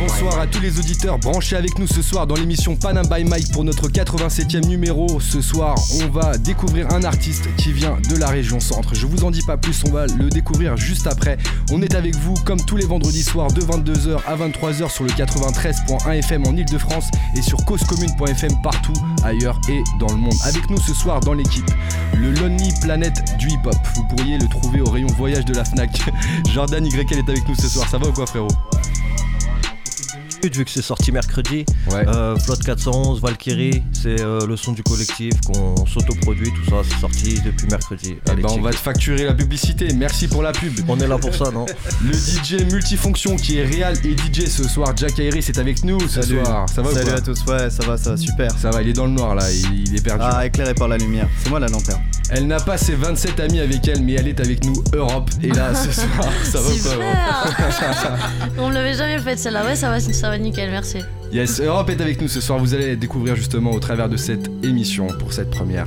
Bonsoir à tous les auditeurs branchés avec nous ce soir dans l'émission Panam by Mike pour notre 87e numéro. Ce soir, on va découvrir un artiste qui vient de la région centre. Je vous en dis pas plus, on va le découvrir juste après. On est avec vous comme tous les vendredis soirs de 22h à 23h sur le 93.1 FM en Ile-de-France et sur causecommune.fm partout ailleurs et dans le monde. Avec nous ce soir dans l'équipe, le Lonely Planet du hip-hop. Vous pourriez le trouver au rayon voyage de la FNAC. Jordan YL est avec nous ce soir. Ça va ou quoi frérot? Vu que c'est sorti mercredi. Ouais. Euh, Flotte 411, Valkyrie, c'est euh, le son du collectif qu'on s'autoproduit, tout ça, c'est sorti depuis mercredi. Eh Allez, ben, on va te facturer la publicité. Merci pour la pub. On est là pour ça, non Le DJ multifonction qui est réel et DJ ce soir, Jack Iris est avec nous ce Salut. soir. Ça va ou Salut quoi à tous, ouais, ça va, ça va, super. Ça va, il est dans le noir là, il, il est perdu. Ah, éclairé par la lumière. C'est moi la lanterne. Elle n'a pas ses 27 amis avec elle, mais elle est avec nous, Europe. Et là, ce soir, ça va ou pas On l'avait jamais fait celle-là, ouais ça va, ça va nickel, merci. Yes, Europe est avec nous ce soir. Vous allez découvrir justement au travers de cette émission pour cette première.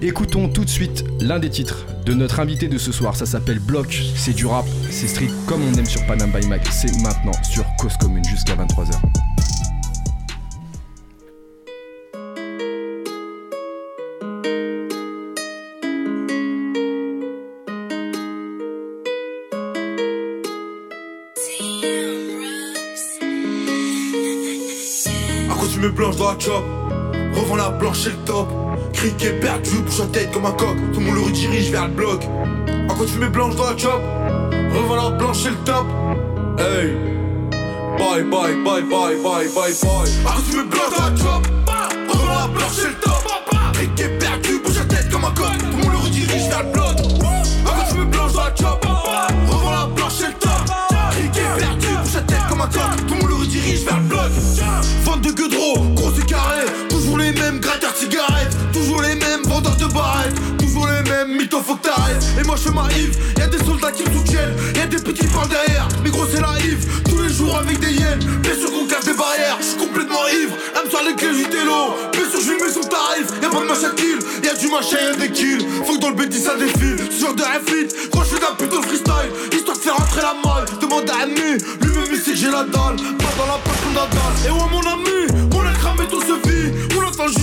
Écoutons tout de suite l'un des titres de notre invité de ce soir. Ça s'appelle Block. C'est du rap, c'est street comme on aime sur Panam by Mac. C'est maintenant sur Cause Commune jusqu'à 23h. À blanches dans la chop. Revends la blanche et le top. Criquet perdu, bouge la tête comme un coq. Tout le monde le redirige vers le bloc. À quoi tu me blanches dans la chop? Revends la blanche et le top. Hey. Bye bye bye bye bye bye bye. À quoi tu me blanches dans la chop? Revends la blanche et le top Yves Y'a des soldats qui me soutiennent Y'a des petits par derrière. Mais gros c'est la Yves Tous les jours avec des hyènes. Bien sûr qu'on casse des barrières. Je suis complètement ivre. Elle sort les clés du télo Bien sûr je mets son tarif Y'a pas de machin kill. Y'a du machin y'a des kills. Faut que dans le B10 ça défile. Ce genre de réflit Quand je fais d'un putain freestyle. Histoire de faire rentrer la malle. Demande à ami Lui-même il sait que j'ai la dalle. Pas dans la poche comme la dalle. Et ouais mon ami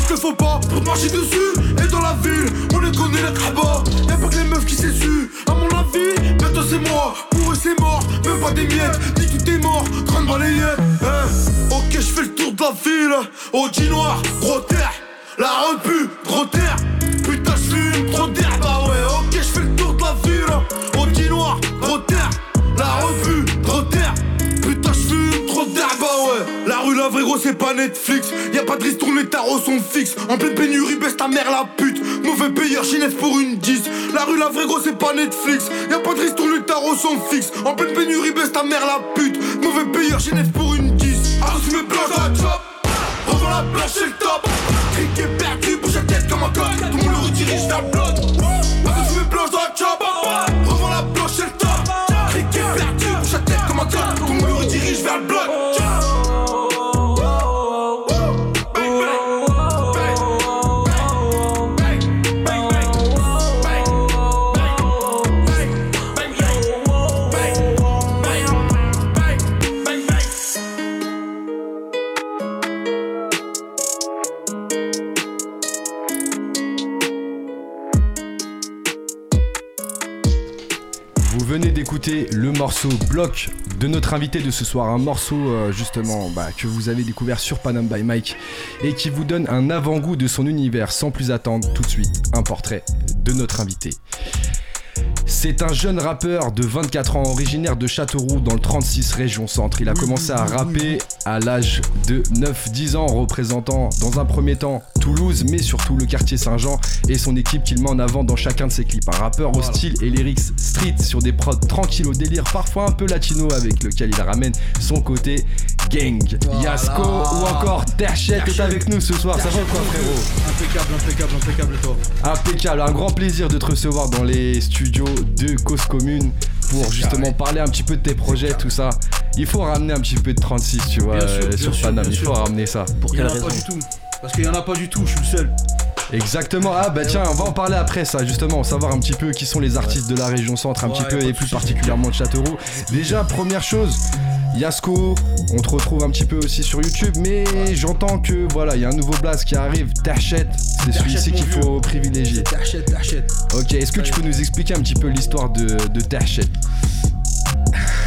juste le faux pas Pour marcher dessus. Et dans la ville On les connaît les crabats Y'a pas que les meufs qui s'essuient. À mon avis Bientôt c'est moi. Pour eux c'est mort. Même pas des miettes. Dis tout est mort. Grande balayette. Eh, Ok je fais le tour de la ville. Au jean noir Gros terre. La repu Gros terre c'est pas Netflix. Y'a pas de risque tourner tarots sont fixes. En pleine pénurie baisse ta mère la pute. Mauvais payeur chinef pour une 10 La rue la vraie gros c'est pas Netflix. Y'a pas de risque tourner tarots sont fixes. En pleine pénurie baisse ta mère la pute. Mauvais payeur chinef pour une 10 Alors tu me blanche dans la chop Revends la blanche et le top. Criquet perdu bouge la tête comme un coq Tout le monde le redirige vers le bloc. Alors tu me blanche dans la chop Revends la blanche et le top. Criquet perdu bouge la tête comme un coq Tout le monde le redirige vers le bloc Vous venez d'écouter le morceau Bloc de notre invité de ce soir. Un morceau euh, justement bah, que vous avez découvert sur Panam by Mike et qui vous donne un avant-goût de son univers. Sans plus attendre, tout de suite, un portrait de notre invité. C'est un jeune rappeur de 24 ans originaire de Châteauroux dans le 36 région centre. Il a commencé à rapper à l'âge de 9-10 ans représentant dans un premier temps Toulouse mais surtout le quartier Saint-Jean et son équipe qu'il met en avant dans chacun de ses clips. Un rappeur au style et lyrics street sur des prods tranquilles au délire parfois un peu latino avec lequel il ramène son côté gang. Yasko ou encore Terchette est avec nous ce soir. Ça va quoi frérot Impeccable, impeccable, impeccable toi. Impeccable, un grand plaisir de te recevoir dans les studios de Cause Commune pour justement parler un petit peu de tes projets, tout ça. Il faut ramener un petit peu de 36, tu vois, Bien sûr, euh, bien sur sûr, Paname, il faut ramener ça. Pour Il y quelle en a raison pas du tout. Parce qu'il y en a pas du tout, je suis le seul. Exactement. Ah bah tiens, on va en parler après ça, justement, savoir un petit peu qui sont les artistes de la région centre, un Ouais, petit peu et plus particulièrement de Châteauroux. Déjà, première chose, Yasko, on te retrouve un petit peu aussi sur YouTube, mais j'entends que voilà, il y a un nouveau blast qui arrive, Tachette, c'est celui-ci qu'il faut privilégier. T'achètes, t'achètes. Ok, est-ce que tu peux nous expliquer un petit peu l'histoire de, de Tachette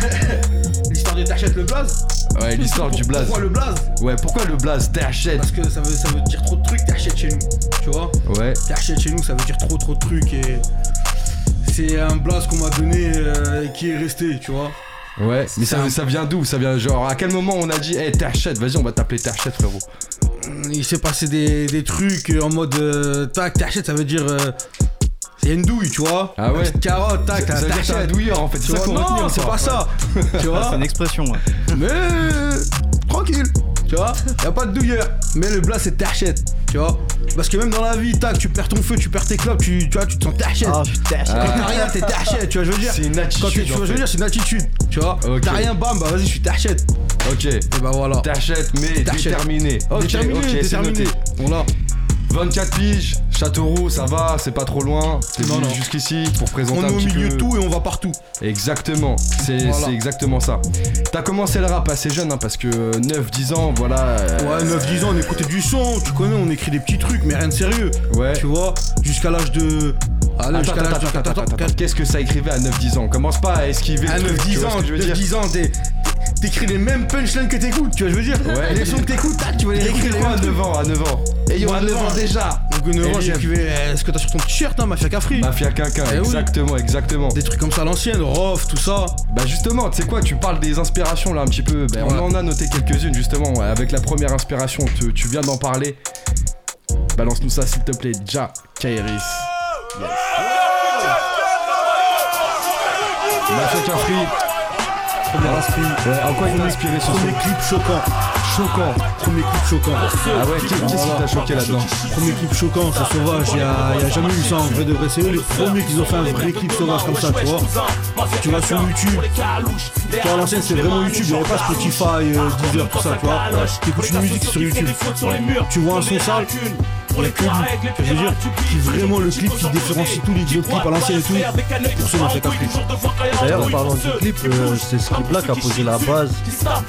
L'histoire de t'achètes le blaze Ouais, l'histoire du blaze. Pourquoi le blaze Ouais, pourquoi le blaze Tachette Parce que ça veut, ça veut dire trop de trucs, t'achètes chez nous. Tu vois? Ouais, T'achètes chez nous, ça veut dire trop trop de trucs et. C'est un blaze qu'on m'a donné euh, et qui est resté, tu vois? Ouais, mais ça, un- ça vient d'où? Ça vient genre, à quel moment on a dit, hey Tachette, vas-y, on va t'appeler Tachette, frérot Il s'est passé des, des trucs en mode euh, tac, t'achètes, ça veut dire. euh, c'est une douille, tu vois. Ah ouais? Une petite carotte, tac, Ça que t'es un douilleur en fait, Tu ça vois, non, c'est pas ça. tu vois? C'est une expression. ouais. Mais euh, tranquille, tu vois, y a pas de douilleur. Mais le blas c'est t'achètes, tu vois. Parce que même dans la vie, tac, tu perds ton feu, tu perds tes clubs, tu, tu vois, tu te sens t'achètes. Ah. Quand t'as rien, t'es t'achètes, tu vois, je veux dire. C'est une Quand attitude. t'es- tu vois, en je veux dire, c'est une attitude, tu vois. Ok. T'as rien, bam, bah vas-y, je suis t'achète. Ok, Et bah voilà. T'achètes mais T'achètes. déterminé. Ok, déterminé, ok, c'est déterminé. noté. Voilà. 24 piges, Châteauroux, ça va, c'est pas trop loin. T'es venu jusqu'ici pour présenter On un est au milieu de tout et on va partout. Exactement, c'est Voilà. exactement ça. T'as commencé le rap assez jeune, hein, parce que 9-10 ans, voilà. euh, Ouais, 9-10 ans, on écoutait du son, tu connais, on écrit des petits trucs, mais rien de sérieux. Ouais. Tu vois, jusqu'à l'âge de. Allez, Attends, attends, de. attends. Qu'est-ce que ça écrivait à 9-10 ans? Commence pas à esquiver À le truc, tu 9-10 vois ans, je veux dire? 9-10 ans, t'es- t'écris les mêmes punchlines que t'écoutes, tu vois, je veux dire? Ouais. Les sons que t'écoutes, tac, tu vas les T'écris réécrire à mêmes 9 ans À 9 ans? Et 9 ans 9 ans. déjà Donc, 9 ans, Et j'écrivais. euh, Est-ce que t'as sur ton t-shirt, hein, Mafia Cafri Mafia Quinquin, Eh oui. exactement, exactement. Des trucs comme ça à l'ancienne, Rof, tout ça. Bah justement, tu sais quoi, tu parles des inspirations là un petit peu. Ouais. On en a noté quelques-unes justement. ouais. Avec la première inspiration, tu, tu viens d'en parler. Balance-nous ça s'il te plaît, Ja Kairis. Mafia Cafri. Premier inspire. Ouais, en quoi il t'a inspiré ce Premier son clip choquant. Choquant. Premier clip choquant. Ah ouais, qu'est- qu'est-ce qui t'a choqué là-dedans Premier clip choquant, c'est sauvage. Il y a, y a jamais eu ça en vrai de vrai. C'est eux les premiers qui ont fait un vrai clip sauvage comme ça, tu vois. Tu vas sur YouTube. Tu vois, à l'ancienne, c'est vraiment YouTube. Il n'y avait pas Spotify, euh, Deezer, tout ça, tu vois. Tu écoutes une musique sur YouTube. Tu vois un son sale. Je veux dire, qui vraiment le clip qui différencie tous les autres clips à l'ancienne et tout. Pour ceux qui ont fait un clip. D'ailleurs, en parlant du clip, euh, c'est ce clip-là qui a posé la base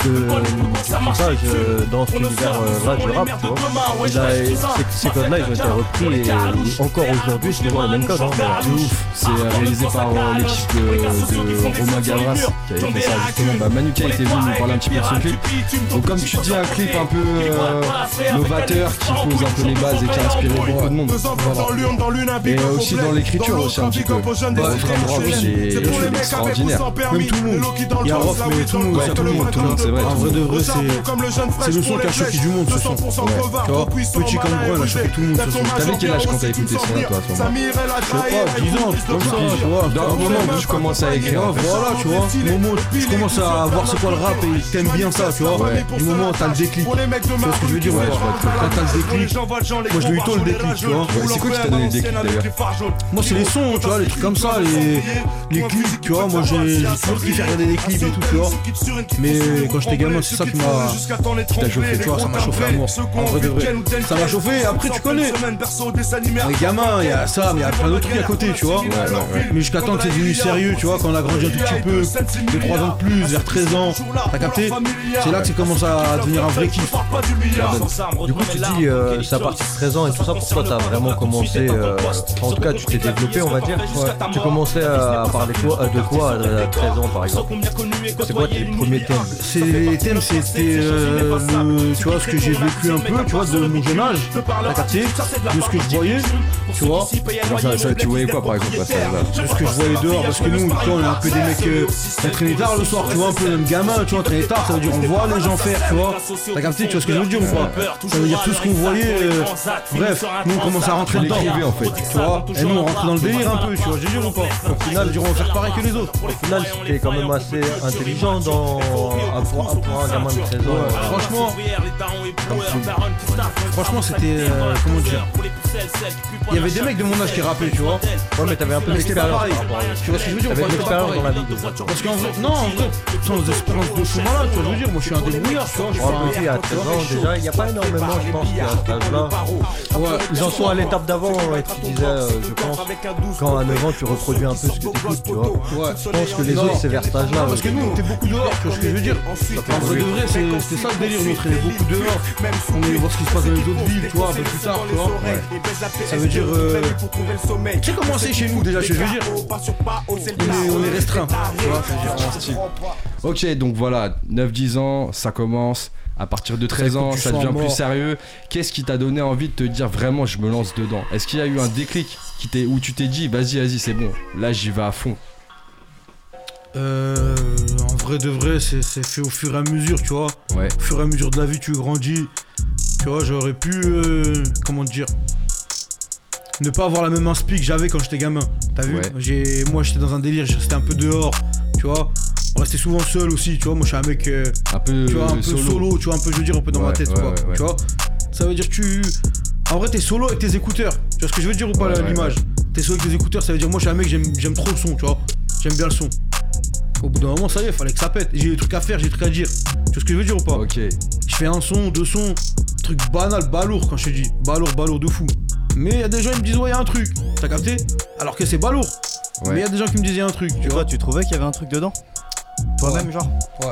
de, du passage euh, dans cet univers-là du rap, tu vois. Il a- ces, codes-là, ils ont été repris et euh, encore aujourd'hui, c'est toujours les mêmes codes. Hein, De ouf, c'est euh, réalisé par euh, l'équipe de, de Romain Gavras qui avait fait ça justement. Bah, Manu K était venu nous parler un petit peu de ce clip. Donc comme tu dis, un clip un peu euh, novateur qui pose un peu les bases et qui a inspiré beaucoup de monde. Et euh, aussi dans l'écriture aussi un petit peu. Wolfram Rock, c'est c'est extraordinaire. Même tout le monde. Il y a Rof, mais tout le monde, c'est tout le monde, tout le monde. C'est vrai, En vrai de vrai, c'est. Le son qui a choqué du monde, ce son. Tu vois, petit comme brun, il a choqué tout le monde, ce son. T'avais quel âge quand t'as écouté ce son-là, toi, à ce moment Je sais pas, 10 ans, comme ça, tu vois. Dans le moment où tu commences à écrire, voilà, tu vois. Moment tu commences à voir c'est quoi le rap et t'aimes bien ça, tu vois. Du moment où t'as le déclic. Tu vois ce que je veux dire ou Ouais, je t'as le déclic. Moi, je l'ai eu tôt le déclic, tu vois. Ouais, c'est quoi qui t'a donné le déclic d'ailleurs Moi, c'est les sons, tu vois, les trucs comme ça, les, les clips, tu vois. Moi, j'ai j'ai toujours kiffé regarder des clips et tout, tu vois. Mais quand j'étais gamin, c'est ça qui m'a qui t'a chauffé, tu vois. Ça m'a chauffé à mort. En vrai de vrai. Ça m'a chauffé. Après, tu connais. Les gamins, il y a ça, mais il y a plein d'autres trucs à côté, tu vois. Mais jusqu'à temps que c'est devenu sérieux, tu vois, quand on a grandi un tout petit peu, de 3 ans de plus, vers 13 ans, t'as capté C'est là que c'est commence à devenir un vrai kiff. Du coup, tu dis, euh, c'est à partir de 13 ans et tout ça, pour toi, t'as vraiment commencé, euh, en tout cas, tu t'es développé, on va dire. Tu commençais à parler quoi, de quoi à 13 ans, par exemple? C'est quoi tes premiers thèmes? C'est les thèmes, c'était euh, le- tu vois ce que j'ai vécu un peu, tu vois, de mon jeune âge, t'as capté De ce que je voyais, tu vois, Genre, ça- ça- Tu voyais quoi par exemple à de ce que je voyais dehors, parce que nous, tu vois, on est un peu des mecs euh, tard le soir, tu vois, un peu même gamin, tu vois, traîner tard, ça veut dire on voit les gens faire, tu vois. T'as capté, tu vois ce que je veux dire ou pas? Ça veut dire tout ce qu'on voyait, euh, Bref, nous on commence à rentrer dedans. l'écrivais, en fait. Tu vois Et nous on rentre dans le délire un peu, tu vois, j'ai dire ou pas Au final, on va faire pareil que les autres. Au final, c'était quand même assez intelligent dans, pour, un gamin de 13 ans. euh, Franchement, franchement c'était. euh, comment dire Il y avait des mecs de mon âge qui rappaient, tu vois. Ouais, mais t'avais un peu d'expérience. Tu vois ce que je veux dire T'avais de l'expérience dans la vie. Parce qu'en vrai, non, en vrai, sans expérience de tu vois, je veux dire, moi je suis un débrouillard, tu vois. je suis un petit à 13 ans, déjà, il n'y a pas énormément, je pense, à cet âge-là. Ouais, Ils en sont à l'étape d'avant, et tu disais, euh, je pense, quand à 9 ans, tu reproduis un peu ce que tu écoutes, tu vois. ouais. Je pense que les Non. autres, c'est vers cet âge-là. Parce que nous, on était beaucoup dehors, tu vois ce que je veux dire En vrai de vrai, c'est- c'était ça le délire, nous on traînait beaucoup dehors. On allait voir ce qui se passe dans les autres villes, tu vois, un peu plus tard, tu vois. Ça veut dire. euh, Tu sais comment c'est chez nous déjà, je veux dire On est, on est restreint, tu vois je veux dire. Ok, donc voilà, 9-10 ans, ça commence. À partir de 13 Ça ans, ça devient plus sérieux. Qu'est-ce qui t'a donné envie de te dire vraiment, je me lance dedans? Est-ce qu'il y a eu un déclic qui où tu t'es dit, vas-y, vas-y, c'est bon, là j'y vais à fond? Euh, en vrai de vrai, c'est fait au fur et à mesure, tu vois. Ouais, Au fur et à mesure de la vie, tu grandis. Tu vois, j'aurais pu. euh, comment dire Ne pas avoir la même inspi que j'avais quand j'étais gamin. T'as vu? Ouais. Moi, j'étais dans un délire, je restais un peu dehors. Tu vois On restait souvent seul aussi, tu vois. Moi, je suis un mec. euh, un peu, tu vois, un peu solo. solo. tu vois, un peu, je veux dire, un peu dans ma tête, ouais, quoi. ouais, ouais. Tu vois Ça veut dire que tu. En vrai, t'es solo avec tes écouteurs. Tu vois ce que je veux dire ou pas Ouais, là, ouais, l'image? T'es solo avec tes écouteurs, ça veut dire moi, je suis un mec, j'aime j'aime trop le son, tu vois. J'aime bien le son. Au bout d'un moment, ça y est, fallait que ça pète. J'ai des trucs à faire, j'ai des trucs à dire. Tu vois ce que je veux dire ou pas? Ok, Je fais un son, deux sons, truc banal, balourd quand je te dis. Balourd, balourd de fou. Mais il y a des gens qui me disent, ouais, y a un truc. T'as capté? Alors que c'est balourd. Ouais. Mais il y a des gens qui me disent, y a un truc, tu vois, tu trouvais qu'il y avait un truc dedans? Toi-même, genre Ouais.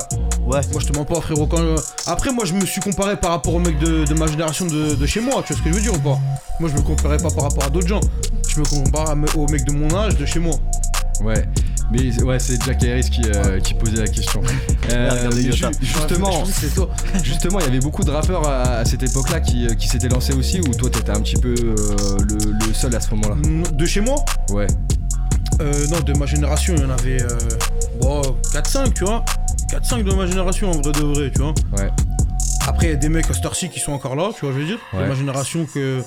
Ouais. Moi, je te mens pas, frérot. Quand, euh, Après, moi, je me suis comparé par rapport aux mecs de, de ma génération de, de chez moi. Tu vois ce que je veux dire ou pas? Moi, je me comparais pas par rapport à d'autres gens. Je me compare aux mecs de mon âge, de chez moi. ouais. Mais ouais, c'est Jack Harris qui, euh, qui posait la question. Euh, ju- justement, justement, il y avait beaucoup de rappeurs à, à cette époque-là qui, euh, qui s'étaient lancés aussi, ou toi t'étais un petit peu euh, le, le seul à ce moment-là? De chez moi? Ouais, Euh, non, de ma génération, il y en avait euh, bon, 4-5, tu vois. 4-5 de ma génération, en vrai de vrai, tu vois. ouais, Après, il y a des mecs à Starcy qui sont encore là, tu vois, je veux dire. Ouais. De ma génération que.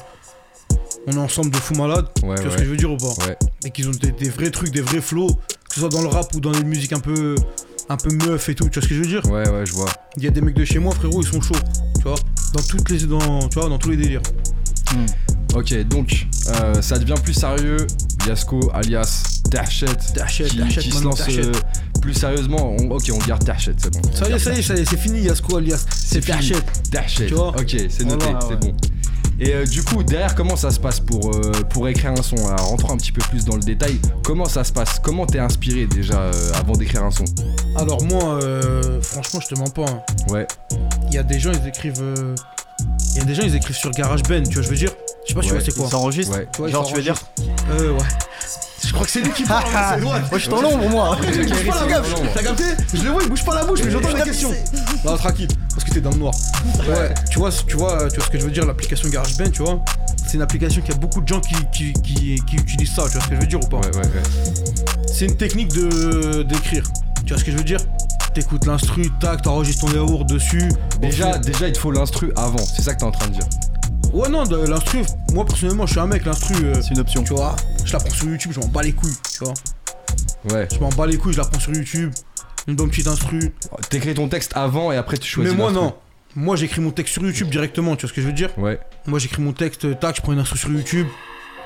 On est ensemble de fous malades, ouais, tu vois ce que je veux dire ou pas Ouais. Et qu'ils ont des, des vrais trucs, des vrais flows, que ce soit dans le rap ou dans les musiques un peu. un peu meuf et tout, tu vois ce que je veux dire Ouais, ouais, je vois. Il y a des mecs de chez moi, frérot, ils sont chauds, tu vois. Dans toutes les. Dans, tu vois, dans tous les délires. Ok, donc euh, ça devient plus sérieux. Yasko alias Terchet, qui, se lance euh, plus sérieusement. On- ok, on garde Terchet, c'est bon. Ça y est, ça y est, ça y est, c'est fini, Yasko alias. C'est fini. Terchet. Terchet. Tu vois Ok, c'est noté, Voilà, c'est ouais. bon. Et euh, du coup, derrière, comment ça se passe pour, euh, pour écrire un son? Rentrons un petit peu plus dans le détail. Comment ça se passe? Comment t'es inspiré déjà euh, avant d'écrire un son? Alors, moi, franchement, je te mens pas. hein. Ouais, Il y a des gens, ils écrivent. Il y a des gens, ils écrivent sur GarageBand, tu vois, je veux dire? Je sais pas, tu Ouais, vois, c'est quoi s'enregistre ouais. Tu vois, Genre, tu veux dire Euh, ouais. Je crois que c'est lui qui parle, c'est droite. Moi, je suis dans l'ombre, moi bouge pas la bouche, t'as capté Je le vois, il bouge pas la bouche, mais j'entends la question. Non, tranquille, parce que t'es dans le noir. Ouais, tu vois, tu vois, tu vois ce que je veux dire, l'application GarageBand, tu vois. C'est une application qui a beaucoup de gens qui, qui, qui, qui utilisent ça, tu vois ce que je veux dire ou pas ouais, ouais, ouais. C'est une technique de d'écrire. Tu vois ce que je veux dire? T'écoutes l'instru, tac, t'enregistres ton yaourt dessus. Déjà, déjà, il te faut l'instru avant. C'est ça que t'es en train de dire. Ouais, non, de l'instru, moi personnellement, je suis un mec, l'instru. euh, C'est une option. tu vois, je la prends sur YouTube, je m'en bats les couilles, tu vois. Ouais. Je m'en bats les couilles, je la prends sur YouTube, une bonne petite instru. T'écris ton texte avant et après tu choisis. Mais moi l'instru. non. Moi j'écris mon texte sur YouTube directement, tu vois ce que je veux dire? Ouais. Moi j'écris mon texte, euh, tac, je prends une instru sur YouTube,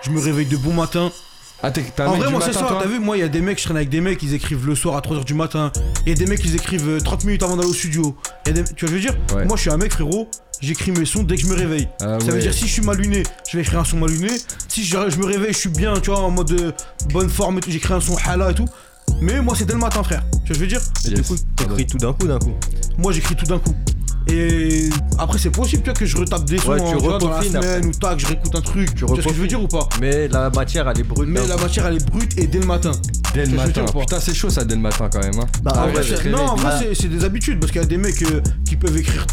je me réveille de bon matin. Ah, t'es un En mec vrai, du moi c'est matin, ça, toi t'as vu, moi il y a des mecs, je traîne avec des mecs, ils écrivent le soir à 3h du matin. Il y a des mecs, ils écrivent euh, 30 minutes avant d'aller au studio. Y a des... Tu vois ce que je veux dire Ouais. Moi je suis un mec, frérot, j'écris mes sons dès que je me réveille. Ah Ça ouais. veut dire si je suis mal luné, je vais écrire un son mal luné. Si je, je me réveille, je suis bien, tu vois, en mode euh, bonne forme et tout, j'écris un son hala et tout. Mais moi c'est dès le matin, frère. Tu vois ce que je veux dire Yes. Du coup, t'écris tout d'un coup, d'un coup. Moi j'écris tout d'un coup. Et après c'est possible tu vois, que je retape des sons Ouais, hein, tu vois, dans la recompines semaine ou tac, je réécoute un truc. Tu vois ce que je veux dire ou pas? Mais la matière, elle est brute. Mais d'un la matière elle est brute et dès le matin. Dès le matin. Putain, c'est chaud ça dès le matin quand même. Hein. Bah, Ah ouais, ouais, non, en réveille. vrai c'est- c'est des habitudes parce qu'il y a des mecs euh, qui peuvent écrire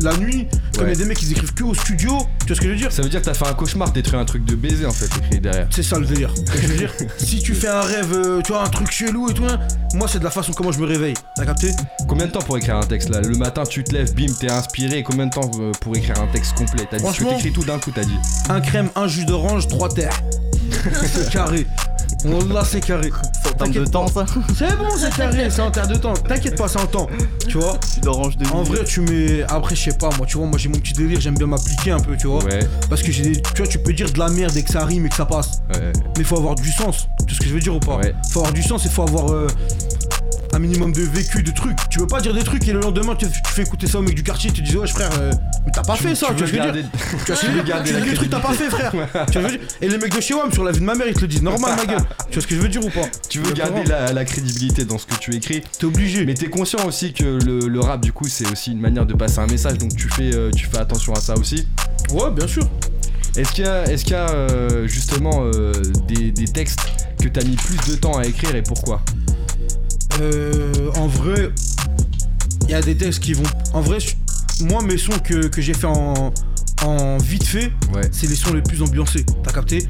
la nuit, comme il y a des mecs qui écrivent que au studio. Tu vois ce que je veux dire Ça veut dire que t'as fait un cauchemar, détruit un truc de baiser en fait, écrit derrière. C'est ça le délire. Je veux dire Si tu fais un rêve, euh, tu vois, un truc chelou et tout, hein, moi c'est de la façon comment je me réveille. T'as capté Combien de temps pour écrire un texte là? Le matin tu te lèves, bim, t'es inspiré. Combien de temps euh, pour écrire un texte complet? T'as dit que t'écris tout d'un coup, t'as dit. Un crème, un jus d'orange, trois terres. c'est carré. Wallah, c'est carré. En termes de T'inquiète temps, pas. ça C'est bon, c'est carré, c'est en terre de temps. T'inquiète pas, c'est en temps. Tu vois Tu d'orange de En vrai, tu mets. Après, je sais pas, moi, tu vois, moi j'ai mon petit délire, j'aime bien m'appliquer un peu, tu vois. Ouais, Parce que j'ai des. Tu vois, tu peux dire de la merde et que ça rime et que ça passe. ouais. Mais faut avoir du sens. Tu vois ce que je veux dire ou pas Ouais. Faut avoir du sens et faut avoir euh, un minimum de vécu, de trucs. Tu veux pas dire des trucs et le lendemain tu, fais écouter ça au mec du quartier, tu te dis ouais frère, euh, mais t'as pas fait ça, tu, veux garder... Tu vois ce que je veux dire garder Tu des trucs t'as pas fait frère. tu veux dire Et les mecs de chez WAM sur la vie de ma mère ils te le disent normal ma gueule. Tu vois ce que je veux dire ou pas Tu veux garder la, la crédibilité dans ce que tu écris, T'es obligé. mais t'es conscient aussi que le, le rap du coup c'est aussi une manière de passer un message, donc tu fais, euh, tu fais attention à ça aussi. Ouais bien sûr. Est-ce qu'il y a, est-ce qu'il y a euh, justement euh, des, des textes que t'as mis plus de temps à écrire et pourquoi? Euh, en vrai, il y a des textes qui vont. En vrai, moi mes sons que, que j'ai fait en, en vite fait, Ouais. c'est les sons les plus ambiancés. T'as capté?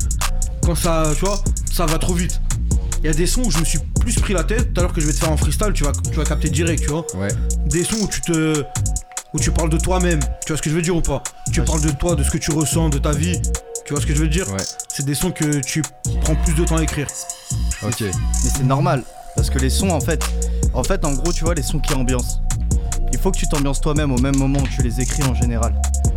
Quand ça, tu vois, ça va trop vite. Il y a des sons où je me suis plus pris la tête. Tout à l'heure que je vais te faire en freestyle, tu vas, tu vas capter direct, tu vois. Ouais. Des sons où tu te, où tu parles de toi-même. Tu vois ce que je veux dire ou pas? Tu Ouais, parles de toi, de ce que tu ressens, de ta vie. Tu vois ce que je veux dire? Ouais. C'est des sons que tu prends plus de temps à écrire. Ok. Mais c'est normal. Parce que les sons, en fait, en fait, en gros, tu vois, les sons qui ambiancent. Il faut que tu t'ambiances toi-même au même moment où tu les écris en général.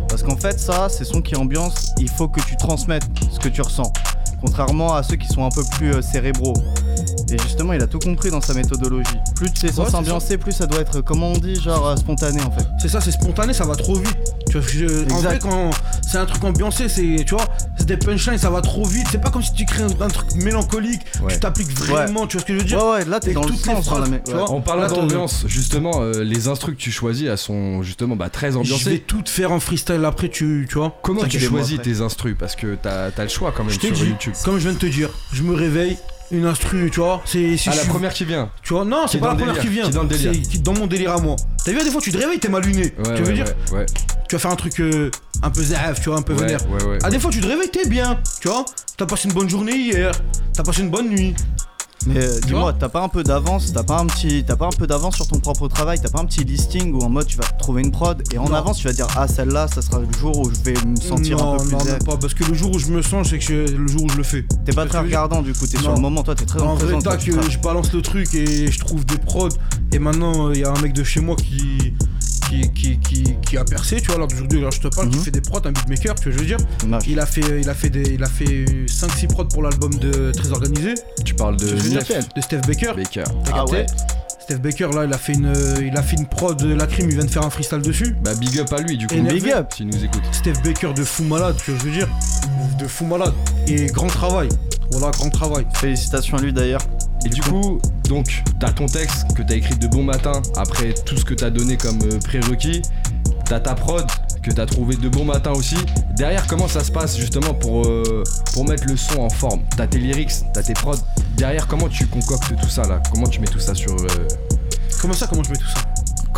Parce qu'en fait, ça, ces sons qui ambiancent, il faut que tu transmettes ce que tu ressens. Contrairement à ceux qui sont un peu plus euh, cérébraux. Et justement, il a tout compris dans sa méthodologie. Plus tu Ouais, censé c'est ambiancer, plus ça doit être, comment on dit, genre euh, spontané en fait. C'est ça, c'est spontané, ça va trop vite. Tu vois, je- en vrai, quand c'est un truc ambiancé, c'est, tu vois, c'est des punchlines, ça va trop vite. C'est pas comme si tu crées un, un truc mélancolique, Ouais. tu t'appliques vraiment, tu vois ce que je veux dire? Ouais, ouais, là t'es Et dans le toutes les sens phrases, tu vois. Parlant Là, t'as- d'ambiance, justement, euh, les instrus que tu choisis, elles sont justement bah, très Je vais ambiancées. tout te faire en freestyle après, tu, tu vois. Comment tu choisis tes instrus? Parce que t'as as le choix quand même Je sur dit, YouTube. comme je viens de te dire, je me réveille, une instru, tu vois. C'est Ah, la première qui vient. Tu vois, non, c'est est pas la le première délire, qui vient. dans le. C'est dans mon délire à moi. T'as vu, des fois, tu te réveilles, t'es mal luné. Ouais, tu ouais, veux dire ouais, ouais, Tu vas faire un truc euh, un peu zaf, tu vois, un peu ouais, vénère. ouais, ouais. Ah, des fois, tu te réveilles, t'es bien, tu vois. T'as passé une bonne journée hier, t'as passé une bonne nuit. Mais euh, dis-moi, t'as pas un peu d'avance, t'as pas un petit, t'as pas un peu d'avance sur ton propre travail, t'as pas un petit listing où en mode tu vas trouver une prod et en Non. avance tu vas dire ah celle-là ça sera le jour où je vais me sentir non, un peu plus non, non, pas, parce que le jour où je me sens, c'est que je- le jour où je le fais. T'es pas très que- regardant du coup, t'es sur le moment, toi t'es très En vrai, tac, tu euh, je balance le truc et je trouve des prods. Et maintenant, il y a un mec de chez moi qui. Qui, qui, qui, qui a percé, tu vois, alors d'aujourd'hui, alors je te parle, qui Mhm. fait des prods, un beatmaker, tu vois, je veux dire. Il a fait, il a fait, des, il a fait 5-6 prods pour l'album de Très Organisé, Tu parles de Steph de Steph Baker. Baker. T'as Ah ouais. Steph Baker, là, il a fait une, il a fait une prod de la crime, il vient de faire un freestyle dessus. Bah, big up à lui, du coup. Énervé. Big up. S'il nous écoute. Steph Baker de fou malade, tu vois, je veux dire. De fou malade. Et grand travail. Voilà, grand travail. Félicitations à lui d'ailleurs. Et du coup, donc, t'as ton texte que t'as écrit de bon matin après tout ce que t'as donné comme euh, prérequis. T'as ta prod que t'as trouvé de bon matin aussi. Derrière, comment ça se passe justement pour, euh, pour mettre le son en forme? T'as tes lyrics, t'as tes prods. Derrière, comment tu concoctes tout ça là? Comment tu mets tout ça sur. euh, Comment ça, comment je mets tout ça?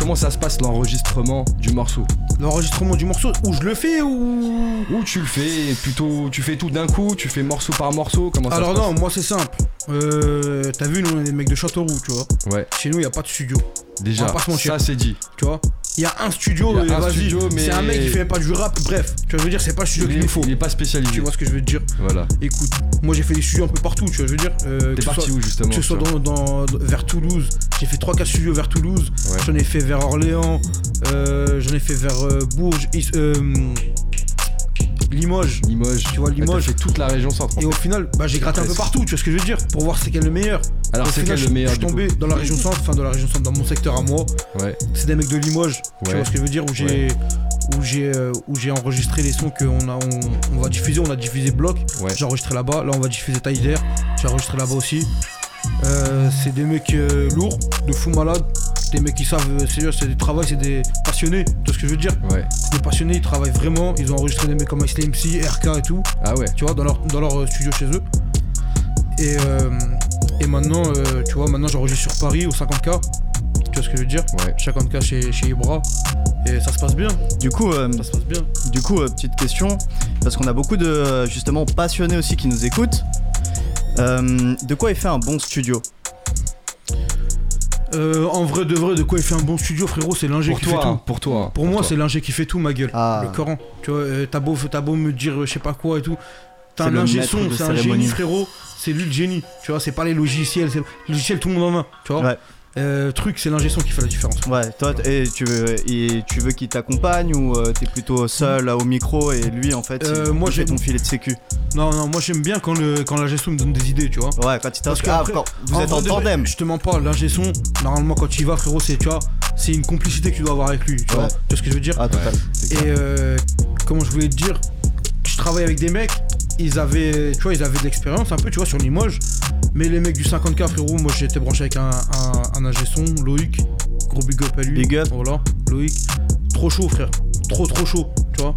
Comment ça se passe l'enregistrement du morceau L'enregistrement du morceau, où je le fais ou. Ou tu le fais plutôt. Tu fais tout d'un coup Tu fais morceau par morceau Comment ça Alors se passe non, moi c'est simple. Euh, T'as vu, nous on est des mecs de Châteauroux, tu vois. Ouais, Chez nous, il a pas de studio, déjà, On va pas se mentir. ça c'est dit. tu vois. Il y a un studio, vas-y. mais- C'est un mec qui fait pas du rap, bref. Tu vois, je veux dire, c'est pas le studio Il qu'il nous faut. il est pas spécialisé. Tu vois ce que je veux te dire Voilà. Écoute, moi j'ai fait des studios un peu partout, tu vois, je veux dire. euh, T'es que ce parti soit- où justement Que ce soit dans, dans- vers Toulouse, j'ai fait 3-4 studios vers Toulouse, Ouais. j'en ai fait vers Orléans, euh, j'en ai fait vers euh, Bourges, Is- euh, Limoges. Limoges. Tu vois, Limoges. Fait toute la région centre. en Et au final, bah, j'ai gratté un peu partout, tu vois ce que je veux dire, pour voir c'est quel le meilleur. Alors c'est quel le meilleur Je suis tombé dans la région centre, enfin dans la région centre, dans mon secteur à moi. Ouais. C'est des mecs de Limoges, tu vois ce que je veux dire, où j'ai où j'ai euh, où j'ai enregistré les sons qu'on a on, on va diffuser, on a diffusé bloc. Ouais. J'ai enregistré là-bas, là on va diffuser Taïder, j'ai enregistré là-bas aussi. Euh, c'est des mecs euh, lourds, de fous malades, des mecs qui savent, euh, c'est c'est des travail, c'est des passionnés, tu vois ce que je veux dire Ouais. C'est des passionnés, ils travaillent vraiment, ils ont enregistré des mecs comme Ice MC, RK et tout, Ah ouais. tu vois, dans leur, dans leur euh, studio chez eux. Et, euh, et maintenant, euh, tu vois, maintenant j'enregistre sur Paris au 50K. Tu vois ce que je veux dire Ouais. 50K chez, chez Ibra. Et ça se passe bien. Du coup, euh, Ça se passe bien. du coup, euh, petite question, parce qu'on a beaucoup de euh, justement passionnés aussi qui nous écoutent. Euh, de quoi il fait un bon studio? Euh, en vrai de vrai, de quoi il fait un bon studio, frérot, c'est l'ingé qui fait tout. pour toi. Pour moi, c'est l'ingé qui fait tout, ma gueule. Ah. Le Coran. Tu vois, euh, t'as beau, t'as beau me dire euh, je sais pas quoi et tout. T'as C'est un le ingé son, c'est un génie, frérot. C'est lui le génie. Tu vois, c'est pas les logiciels. c'est- Les logiciels, tout le monde en a. Tu vois Ouais. Euh, Truc, c'est l'ingé son qui fait la différence. Ouais, toi, et tu veux, et tu veux qu'il t'accompagne ou euh, t'es plutôt seul là, au micro et lui en fait, Euh, moi, j'ai- ton filet de sécu? Non, non, moi j'aime bien quand, le, quand l'ingé son me donne des idées, tu vois. Ouais, quand il Parce ah, vous êtes en tandem. Je te mens pas, l'ingé son, normalement quand tu y vas, frérot, c'est, tu vois, c'est une complicité que tu dois avoir avec lui, tu vois. Tu vois ce que je veux dire? Ah, total. Et euh, comment je voulais te dire, je travaille avec des mecs, ils avaient, tu vois, ils avaient de l'expérience un peu, tu vois, sur Limoges. Mais les mecs du 50K, frérot, moi j'étais branché avec un, un, un ingé son, Loïc, gros big up à lui. Big up. Voilà, Loïc. Trop chaud, frère. Trop, trop chaud, tu vois.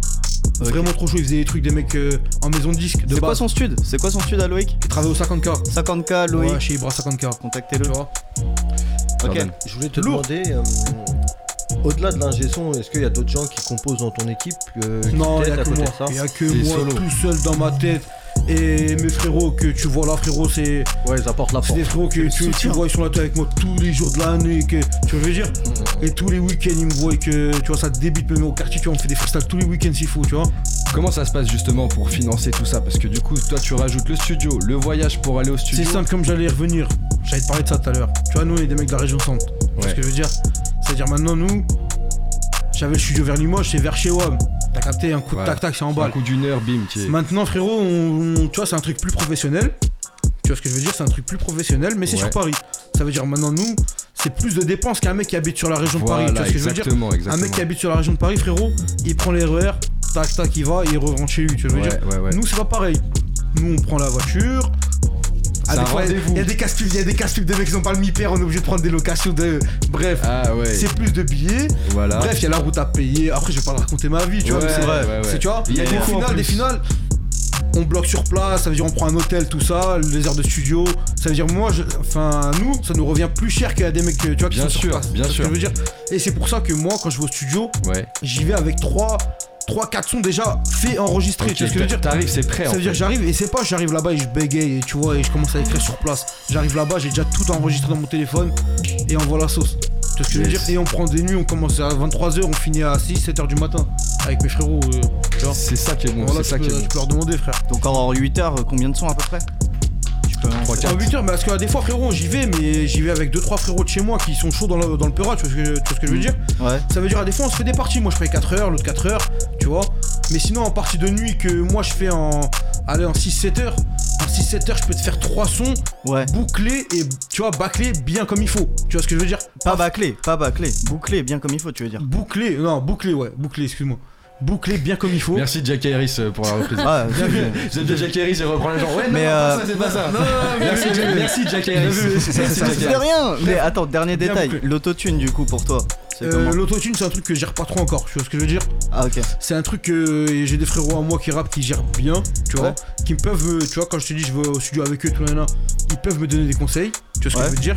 Vraiment trop chaud, il faisait des trucs des mecs euh, en maison de disque, de C'est quoi son stud? C'est quoi son stud à Loïc? Il travaille au 50K. 50k Loïc, Ouais, chez Ibra 50K. contactez-le. Tu vois Ok. Jordan. Je voulais te Lourd. demander, euh, au-delà de l'ingé son, est-ce qu'il y a d'autres gens qui composent dans ton équipe euh, Non, il t'aident y a que moi. y a que moi solo. tout seul dans ma tête. Et mes frérots que tu vois là, frérot, c'est Ouais, ils apportent la c'est force. des frérots que tu, tu vois, ils sont là avec moi tous les jours de l'année. Que, tu vois ce que je veux dire Et tous les week-ends, ils me voient et que tu vois, ça débite même au quartier. Tu vois, on fait des freestyles tous les week-ends s'il faut, tu vois. Comment ça se passe justement pour financer tout ça? Parce que du coup, toi, tu rajoutes le studio, le voyage pour aller au C'est studio. simple comme j'allais y revenir. J'allais te parler de ça tout à l'heure. Tu vois, nous, on est des mecs de la région centre. Tu vois Ouais. ce que je veux dire? C'est-à-dire maintenant, nous, j'avais le studio vers Limoges, c'est vers chez WAM. T'as capté un coup de Ouais. tac-tac, c'est en Un balle. coup d'une heure, bim. Maintenant, frérot, on- on- tu vois, c'est un truc plus professionnel. Tu vois ce que je veux dire C'est un truc plus professionnel, mais c'est Ouais. sur Paris. Ça veut dire maintenant, nous, c'est plus de dépenses qu'un mec qui habite sur la région de Paris. Tu vois ce que je veux dire exactement, Un mec qui habite sur la région de Paris, frérot, il prend les RER, tac tac, il va, et il rentre chez lui. Tu vois ce que je veux dire. Nous, c'est pas pareil. Nous, on prend la voiture. Ah, des il y a- des casse-pubs, il y a des casse-pubs de mecs qui ont pas le mi-père, on est obligé de prendre des locations de. Bref, Ah ouais. c'est plus de billets. Voilà. Bref, il y a la route à payer. Après, je vais pas te raconter ma vie, tu vois. Mais c'est ouais, ouais, tu vois. Il y a des des finales, des finales. On bloque sur place, ça veut dire on prend un hôtel, tout ça, les heures de studio. Ça veut dire moi, je- enfin nous, ça nous revient plus cher qu'à des mecs, tu vois, qui Bien sont sur sûr, place. bien sûr. je veux dire? Et c'est pour ça que moi, quand je vais au studio, Ouais. j'y vais avec 3 3 4 sons déjà faits enregistrés. Tu vois ce que je veux dire T'arrives, c'est prêt. ça en veut dire fait. j'arrive et c'est pas j'arrive là-bas et je bégaye et tu vois et je commence à écrire sur place. J'arrive là-bas, j'ai déjà tout enregistré dans mon téléphone et on voit la sauce. Tu vois ce que je veux dire? Et on prend des nuits, on commence à 23h, on finit à 6 7h du matin avec mes frérots. euh, tu vois C'est ça qui est bon. Voilà, c'est ça tu, qui peux, est bon. tu peux leur demander frère. Donc en 8 heures, combien de sons à peu près? Tu peux en- Trois, quatre. En 8h, mais parce que des fois frérot j'y vais mais j'y vais avec 2-3 frérots de chez moi qui sont chauds dans le, dans le tu vois ce que, tu vois ce que je veux dire Ouais. Ça veut dire à des fois on se fait des parties, moi je fais 4 heures, l'autre 4 heures, tu vois. Mais sinon en partie de nuit que moi je fais en. Allez en 6-7 heures. En 6-7 heures je peux te faire 3 sons Ouais. bouclés et tu vois bâclés bien comme il faut. Tu vois ce que je veux dire Pas bâclé, pas bâclé. Bouclé, bien comme il faut, tu veux dire. Bouclé, non bouclé ouais, bouclé excuse-moi. Bouclé bien comme il faut. Merci Jack Harris euh, pour la reprise. Ah, Bien vu. J'aime bien Jack Harris, il reprend les gens. Ouais, Mais, non, euh, pas ça, c'est pas ça. Non, Merci, merci Jack Harris. C'est ça, rien Mais attends, dernier Bien détail. L'autotune du coup pour toi. Euh, L'autotune c'est un truc que je gère pas trop encore, tu vois ce que je veux dire? Ah ok. C'est un truc que et j'ai des frérots à moi qui rappent qui gèrent bien, tu vois, Ouais. qui me peuvent, euh, tu vois, quand je te dis je vais au studio avec eux, tout là, là, ils peuvent me donner des conseils, tu vois ce Ouais. que je veux dire?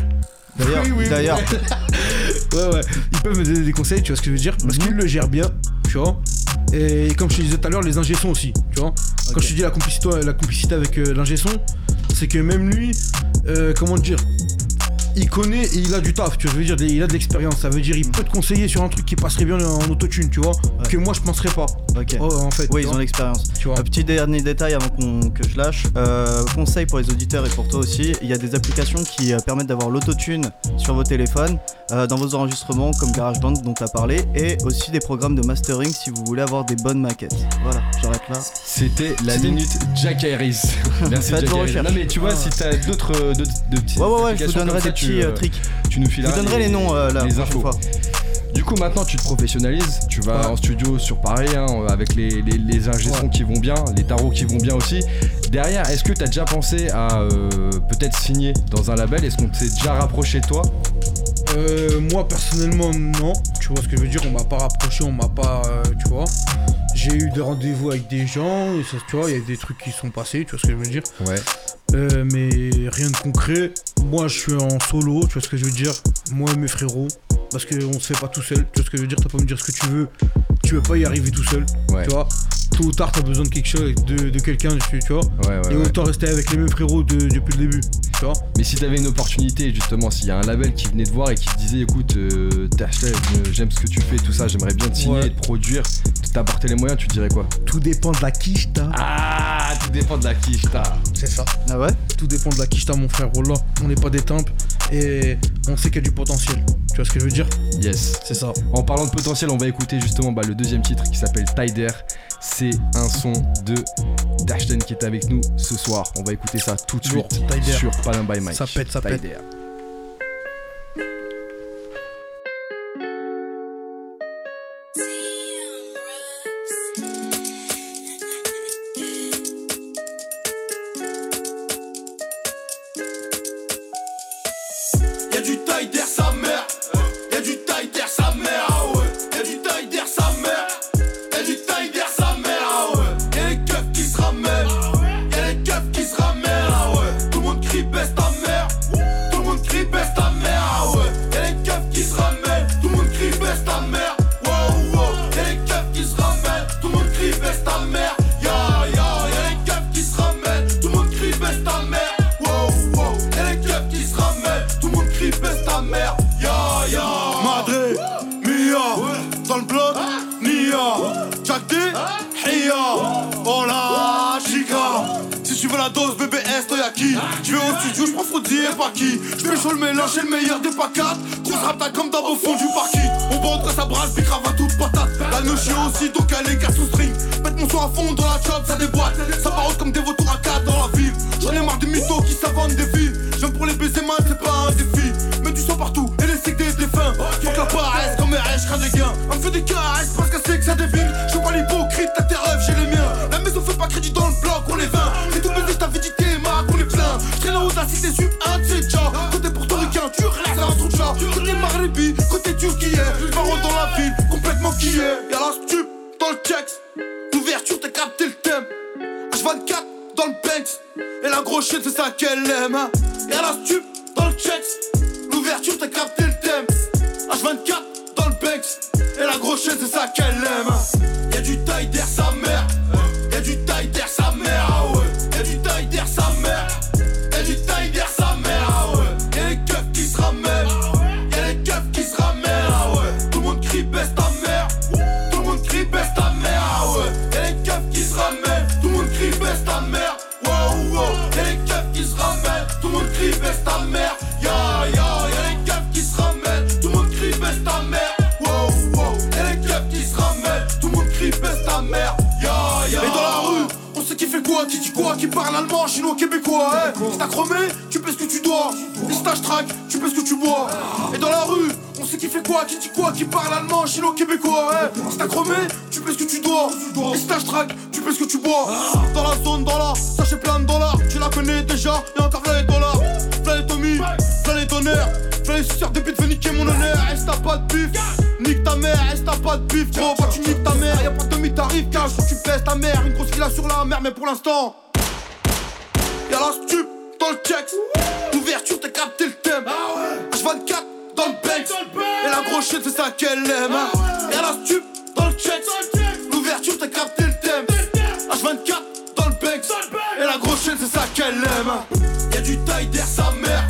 D'ailleurs, Oui, oui, oui. d'ailleurs, Ouais, ouais, ils peuvent me donner des conseils, tu vois ce que je veux dire? Parce Mhm. qu'ils le gèrent bien, tu vois. Et comme je te disais tout à l'heure, les ingé aussi, tu vois. Quand je te dis la complicité, la complicité avec euh, l'ingé c'est que même lui, euh, comment dire il connaît et il a du taf, tu vois, je veux dire, il a de l'expérience. Ça veut dire, il peut te conseiller sur un truc qui passerait bien en autotune, tu vois, que moi je penserais pas. ok. Oh, en fait, Oui, ils ont l'expérience. tu vois. Un petit dernier détail avant que je lâche. Euh, conseil pour les auditeurs et pour toi aussi. Il y a des applications qui euh, permettent d'avoir l'autotune sur vos téléphones, euh, dans vos enregistrements comme GarageBand dont tu as parlé, et aussi des programmes de mastering si vous voulez avoir des bonnes maquettes. Voilà, j'arrête là. C'était la minute Jack Harris. Merci Jack Harris. Non mais tu vois, Ah. si t'as d'autres d'autres- de petites Ouais, ouais, ouais, je vous donnerai des petits euh, euh, tricks. Tu nous fileras donnerai les noms euh, la les infos. fois. Du coup, maintenant, tu te professionnalises. Tu vas Ouais. en studio sur Paris, hein, avec les, les, les sons qui vont bien, les tarots qui vont bien aussi. Derrière, est-ce que tu as déjà pensé à euh, peut-être signer dans un label? Est-ce qu'on s'est déjà rapproché de toi? Euh, moi personnellement non, tu vois ce que je veux dire, on m'a pas rapproché, on m'a pas, euh, tu vois. J'ai eu des rendez-vous avec des gens, et ça, tu vois, il y a des trucs qui sont passés, tu vois ce que je veux dire? Ouais. Euh, mais rien de concret. Moi je suis en solo, tu vois ce que je veux dire? Moi et mes frérots, parce qu'on se fait pas tout seul. Tu vois ce que je veux dire? T'as pas me dire ce que tu veux. Tu veux pas y arriver tout seul. Ouais. Tu vois Tôt ou tard, t'as besoin de quelque chose, de, de quelqu'un, tu tu vois Ouais, ouais, Et ouais. autant rester avec les mêmes frérots de- depuis le début. Tu vois Mais si t'avais une opportunité, justement, s'il y a un label qui venait te voir et qui te disait, écoute, euh, euh, j'aime ce que tu fais, tout ça, j'aimerais bien te signer Ouais. et te produire, t'apporter les moyens, tu te dirais quoi? Tout dépend de la quiche, t'as. Ah, tout dépend de la quiche, t'as. C'est ça. Ah ouais? Tout dépend de la quiche, t'as, mon frère. Wallah, on n'est pas des tempes et on sait qu'il y a du potentiel. Tu vois ce que je veux dire? Yes. C'est ça. En parlant de potentiel, on va écouter justement bah, le deuxième titre qui s'appelle Tider. C'est un son de Dashlane qui est avec nous ce soir. On va écouter ça tout de suite Tider. sur Panam by Mike. Ça pète, ça pète. Tider. Parle allemand, chinois, québécois, hein. T'as chromé, tu paies ce que tu dois. Si t'as track, tu paies ce que tu bois. Et dans la rue, on sait qui fait quoi, qui dit quoi, qui parle allemand, chinois, québécois, hein. T'as chromé, tu paies ce que tu dois. Si t'as track, tu paies ce que tu bois. Dans la zone, dans la, sachez plein de dollars. Tu la connais déjà, et encore plein les dollars. Plein les Tommy, plein les donneurs. Plein les suceurs des veux niquer mon honneur. Est-ce t'as pas de bif? Nique ta mère, est-ce t'as pas de bif? Gros, bah tu niques ta mère, y'a pas de demi-tarif quand tu baisses ta mère, une grosse fila sur la mer Mais pour l'instant Y'a la stup dans le checks L'ouverture, t'as capté le thème. H24 dans le Banks Et la grosse chaîne, c'est ça qu'elle aime. Y'a la stup dans le checks L'ouverture, t'as capté le thème. H24 dans le Banks Et la grosse chaîne, c'est ça qu'elle aime. Y'a du taille derrière sa mère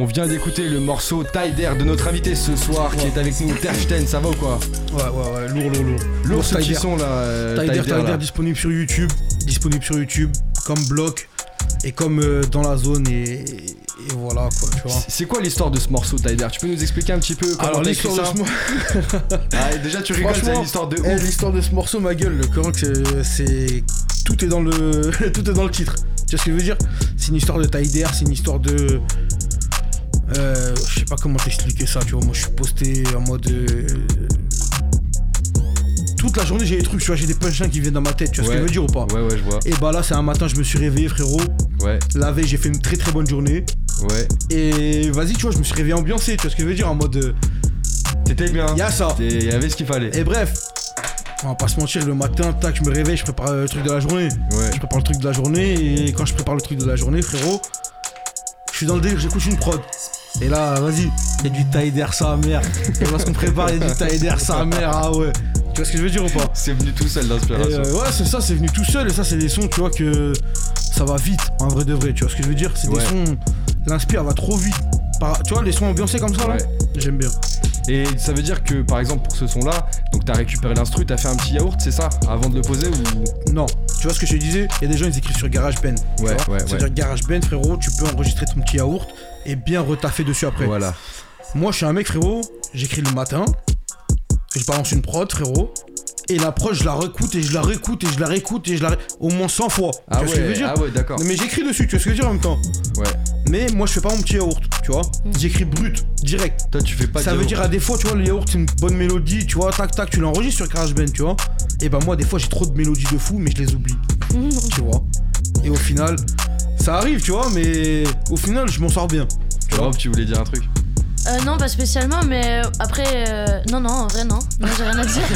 On vient d'écouter le morceau Tider de notre invité ce soir qui est avec nous, Terchten, ça va ou quoi Ouais, ouais, ouais, lourd, lourd, lourd. Lourd ce Tider. petit son là, euh, Tider, Tider. Tider disponible sur YouTube, disponible sur YouTube, comme bloc et comme euh, dans la zone et, et voilà quoi, tu vois. C'est quoi l'histoire de ce morceau Tider Tu peux nous expliquer un petit peu comment Alors l'histoire de ce morceau, Ah, déjà tu rigoles, c'est l'histoire de eh, l'histoire de ce morceau, ma gueule, le c'est, tout est dans le tout est dans le titre. Tu vois ce que je veux dire? C'est une histoire de d'air, c'est une histoire de. Je sais pas comment t'expliquer ça, tu vois. Moi, je suis posté en mode. euh, Toute la journée, j'ai des trucs, tu vois, j'ai des punchlines qui viennent dans ma tête, tu vois ce que je veux dire ou pas? Ouais, ouais, je vois. Et bah là, c'est un matin, je me suis réveillé, frérot. Ouais, La veille, j'ai fait une très très bonne journée. ouais. Et vas-y, tu vois, je me suis réveillé ambiancé, tu vois ce que je veux dire En mode. euh, T'étais bien. Y a ça. Il y avait ce qu'il fallait. Et bref, on va pas se mentir, le matin, tac, je me réveille, je prépare le truc de la journée. Ouais. Je prépare le truc de la journée et quand je prépare le truc de la journée, frérot, je suis dans le délire, j'écoute une prod. Et là, vas-y, il y a du d'air sa mère. Et ce qu'on prépare, il y a du d'air sa mère, ah ouais. Tu vois ce que je veux dire ou pas C'est venu tout seul l'inspiration. euh, Ouais, c'est ça, c'est venu tout seul et ça, c'est des sons, tu vois, que ça va vite, en vrai de vrai. Tu vois ce que je veux dire C'est Ouais. des sons, l'inspire va trop vite. Par- tu vois, les sons ambiancés comme ça, Ouais. J'aime bien. Et ça veut dire que par exemple pour ce son là, donc t'as récupéré l'instru, t'as fait un petit yaourt, c'est ça Avant de le poser ou? Non, tu vois ce que je te disais? Il y a des gens, ils écrivent sur GarageBand. tu Ouais, vois ouais, C'est-à-dire GarageBand, frérot, tu peux enregistrer ton petit yaourt et bien retaffer dessus après. Voilà. Moi, je suis un mec, frérot, j'écris le matin, je balance une prod, frérot, et la prod, je la réécoute et je la réécoute et je la réécoute et je la ré... au moins 100 fois. Ah tu vois ce que je veux ouais, dire? ah ouais, d'accord. Mais j'écris dessus, tu vois ce que je veux dire en même temps? Ouais. Mais moi, je fais pas mon petit yaourt, tu vois. J'écris brut, direct. Toi tu fais pas Ça veut yaourt. dire à des fois, tu vois, le yaourt, c'est une bonne mélodie, tu vois, tac tac, tu l'enregistres sur GarageBand, tu vois. Et bah, moi, des fois, j'ai trop de mélodies de fou, mais je les oublie, tu vois. Et au final, ça arrive, tu vois, mais au final, je m'en sors bien. Tu vois. Tu voulais dire un truc Euh, non, pas spécialement, mais après. euh, Non, non, en vrai, non. Moi, j'ai rien à dire.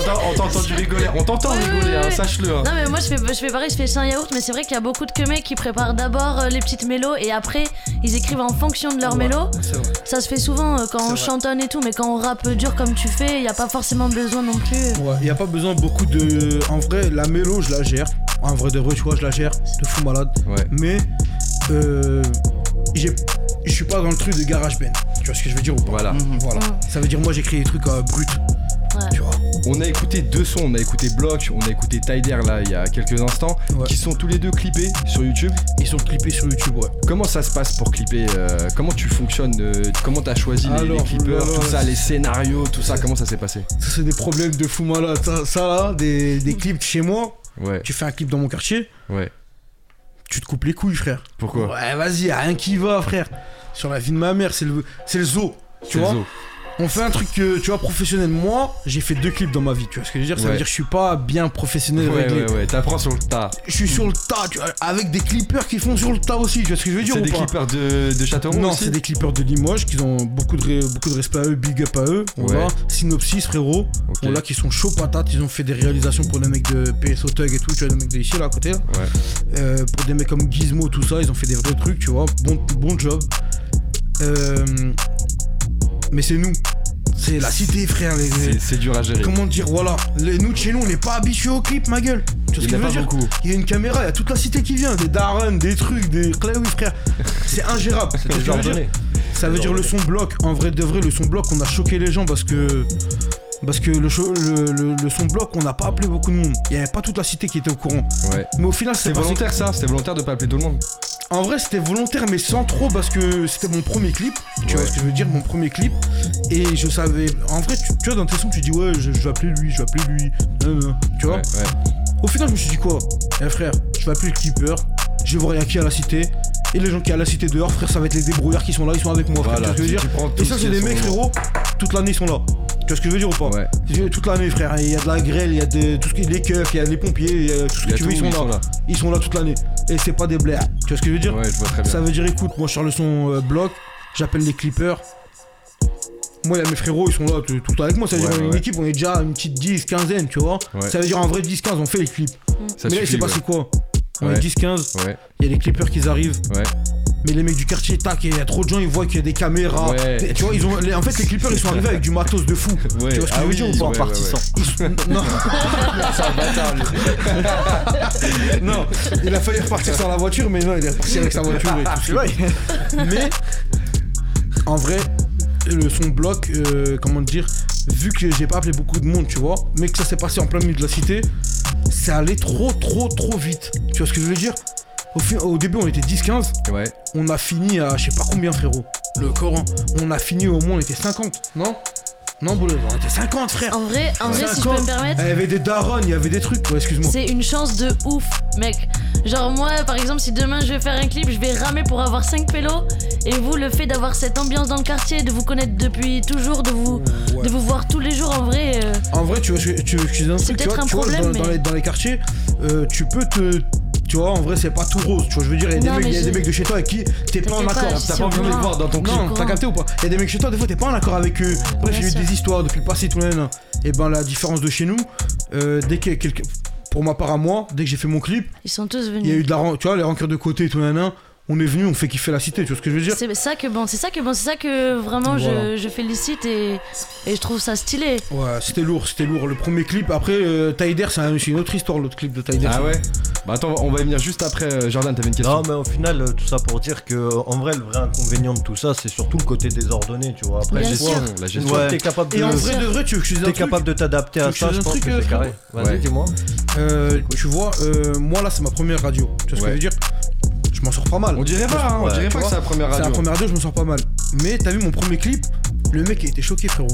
On t'a- on t'a entendu rigoler, on t'entend Ouais, rigoler, ouais, hein, ouais. sache-le. hein. Non, mais moi, je fais, je fais pareil, je fais sans yaourt, mais c'est vrai qu'il y a beaucoup de que mecs qui préparent d'abord euh, les petites mélos et après, ils écrivent en fonction de leur mélo. C'est vrai. Ça se fait souvent euh, quand on vrai. chantonne et tout, mais quand on rappe dur comme tu fais, il n'y a pas forcément besoin non plus. Ouais, y a pas besoin beaucoup de. En vrai, la mélo, je la gère. En vrai de vrai, tu vois, je la gère de fou malade. Ouais. Mais, euh. J'ai- Je suis pas dans le truc de GarageBand. Tu vois ce que je veux dire ou pas Voilà. Voilà. Mm. Ça veut dire, moi, j'écris des trucs euh, bruts. Ouais. Tu vois. On a écouté deux sons, on a écouté Block, on a écouté Tider là il y a quelques instants, Ouais. qui sont tous les deux clippés sur YouTube. Ils sont clippés sur YouTube, ouais. Comment ça se passe pour clipper euh, Comment tu fonctionnes euh, Comment t'as choisi les- clippers, voilà, tout ça, les scénarios, tout ça Comment ça s'est passé? Ça, c'est des problèmes de fou malade. Ça, ça, là, des, des clips chez moi. Ouais, Tu fais un clip dans mon quartier, ouais. Tu te coupes les couilles, frère. Pourquoi? Ouais, vas-y, y'a rien qui va, frère. Sur la vie de ma mère, c'est le, c'est le zoo. C'est Tu le vois? zoo. On fait un truc, que, tu vois, professionnel. Moi, j'ai fait deux clips dans ma vie, tu vois ce que je veux dire? Ça veut dire que je suis pas bien professionnel Ouais, réglé. ouais, ouais, t'apprends sur le tas. Je suis sur le tas, tu vois, avec des clippers qui font sur le tas aussi, tu vois ce que je veux dire C'est des clippers de, de Châteauroux Non, c'est des clippers de Limoges qui ont beaucoup de, beaucoup de respect à eux, big up à eux. On Ouais. Synopsis, frérot. Ok. On l'a qui sont chauds patates. Ils ont fait des réalisations pour les mecs de PSO Tug et tout, tu vois, les mecs de ici, là, à côté. là. Ouais. Euh, pour des mecs comme Gizmo, tout ça, ils ont fait des vrais trucs, tu vois. Bon, bon job. Euh, mais c'est nous. C'est la cité, frère. les- C'est- dur à gérer. Comment dire, voilà. Les- nous, de chez nous, on n'est pas habitués au clip, ma gueule. Tu vois Il ce y que je a veux dire beaucoup. Il y a une caméra, il y a toute la cité qui vient. Des darren, des trucs, des. Oui, frère. C'est ingérable. Tu vois ce que je veux dire Ça veut dire le son bloc. En vrai de vrai, le son bloc, on a choqué les gens parce que. Parce que le, cho- le, le- le son bloc, on n'a pas appelé beaucoup de monde. Il n'y avait pas toute la cité qui était au courant. Ouais. Mais au final, C'est volontaire ça C'était volontaire de pas appeler tout le monde En vrai, c'était volontaire, mais sans trop parce que c'était mon premier clip. Tu Ouais. vois ce que je veux dire Mon premier clip. Et je savais. En vrai, tu, tu vois, dans tes sons, tu dis ouais, je, je vais appeler lui, je vais appeler lui. Euh, tu vois Ouais, ouais. Au final, je me suis dit quoi Eh frère, je vais appeler le clipper. Je vais voir qui à la cité. Et les gens qui à la cité dehors, frère, ça va être les débrouillards qui sont là, ils sont avec moi, frère. Voilà, tu vois ce que je tu- veux tu prends dire Et ça, ce c'est des mecs, frérot. Toute l'année, ils sont là. Tu vois ce que je veux dire ou pas Ouais. Toute l'année, frère. Il y a de la grêle, il y a de, tout ce qui est les keufs, il y a les pompiers, il y a tout ce que tu veux, ils sont, là. Ils sont là toute l'année. Et c'est pas des blairs. Tu vois ce que je veux dire Ouais, je vois très bien. ça veut dire, écoute, moi je le son euh, bloc, j'appelle les clippers. Moi, il y a mes frérots, ils sont là tout, tout le temps avec moi. Ça veut Ouais, dire, ouais, une ouais. équipe, on est déjà une petite 10, quinzaine, tu vois. Ça veut dire, en vrai, 10, 15, on fait les clips. Ça Mais là, il s'est passé quoi? On est 10, 15, Ouais, il y a les clippers qui arrivent. ouais. Mais les mecs du quartier, tac, il y a trop de gens, ils voient qu'il y a des caméras. Ouais. Tu vois, ils ont, les- en fait, les clippers, ils sont arrivés avec du matos de fou. Ouais. Tu vois ce que Ah je veux oui, dire ou pas ouais, Partissant. Sont- Non, non, il a failli repartir sans la voiture, mais non, il est reparti avec sa voiture et tout. Mais en vrai, le son bloc, euh, comment dire, vu que j'ai pas appelé beaucoup de monde, tu vois, mais que ça s'est passé en plein milieu de la cité, c'est allé trop, trop, trop vite. Tu vois ce que je veux dire? Au, fin- au début, on était 10-15, Ouais. on a fini à je sais pas combien, frérot. Le Coran, on a fini au moins, on était 50, non? Non, Boulogne, on était 50, frère. En vrai, en vrai, si je peux 50. me permettre, Il y avait des darons, il y avait des trucs. Ouais, excuse-moi. c'est une chance de ouf, mec. Genre moi, par exemple, si demain je vais faire un clip, je vais ramer pour avoir 5 pélos. Et vous, le fait d'avoir cette ambiance dans le quartier, de vous connaître depuis toujours, de vous, Ouais. de vous voir tous les jours, en vrai. euh, En vrai, tu vois, tu, te dis un C'est truc, tu peut-être vois, un tu vois, problème, dans, dans mais- les, dans les quartiers, euh, tu peux te. Tu vois, en vrai, c'est pas tout rose. Tu vois, je veux dire, il y a, des Non, mecs, il y a des de chez toi avec qui t'es pas en accord. T'as pas envie de les voir dans ton clip. Non, t'as capté ou pas Il y a des mecs chez toi, des fois t'es pas en accord avec eux. Bref, Bien j'ai eu sûr. des histoires depuis le passé, tout le monde. Et ben la différence de chez nous, euh, dès y a quelqu'un. Pour ma part à moi, dès que j'ai fait mon clip, Ils sont tous il y a venus. eu de la tu vois, les rancœurs de côté et tout, nan. On est venu, on fait kiffer la cité, tu vois ce que je veux dire C'est ça que bon, c'est ça que bon, c'est ça que vraiment Voilà. je, je félicite et, et je trouve ça stylé. Ouais, c'était lourd, c'était lourd. Le premier clip, après, euh, Taider, c'est un- c'est une autre histoire, l'autre clip de Taider. Ah ouais Bah attends, on va y venir juste après. euh, Jordan, t'avais une question Non, mais au final, euh, tout ça pour dire que, en vrai, le vrai inconvénient de tout ça, c'est surtout le côté désordonné, tu vois. Après, La Bien gestion, sûr. la gestion. Ouais. t'es capable Et de. en Bien vrai, de vrai, tu veux que je T'es capable de t'adapter à ça, je pense que c'est euh, carré. Vas-y, Ouais. dis-moi. Euh, tu vois, euh, moi là, c'est ma première radio. Tu vois ce que je veux dire Je m'en sors pas mal. On dirait pas, hein, on dirait pas que c'est la première C'est radio. la première radio, je m'en sors pas mal. Mais t'as vu mon premier clip? Le mec il était choqué, frérot.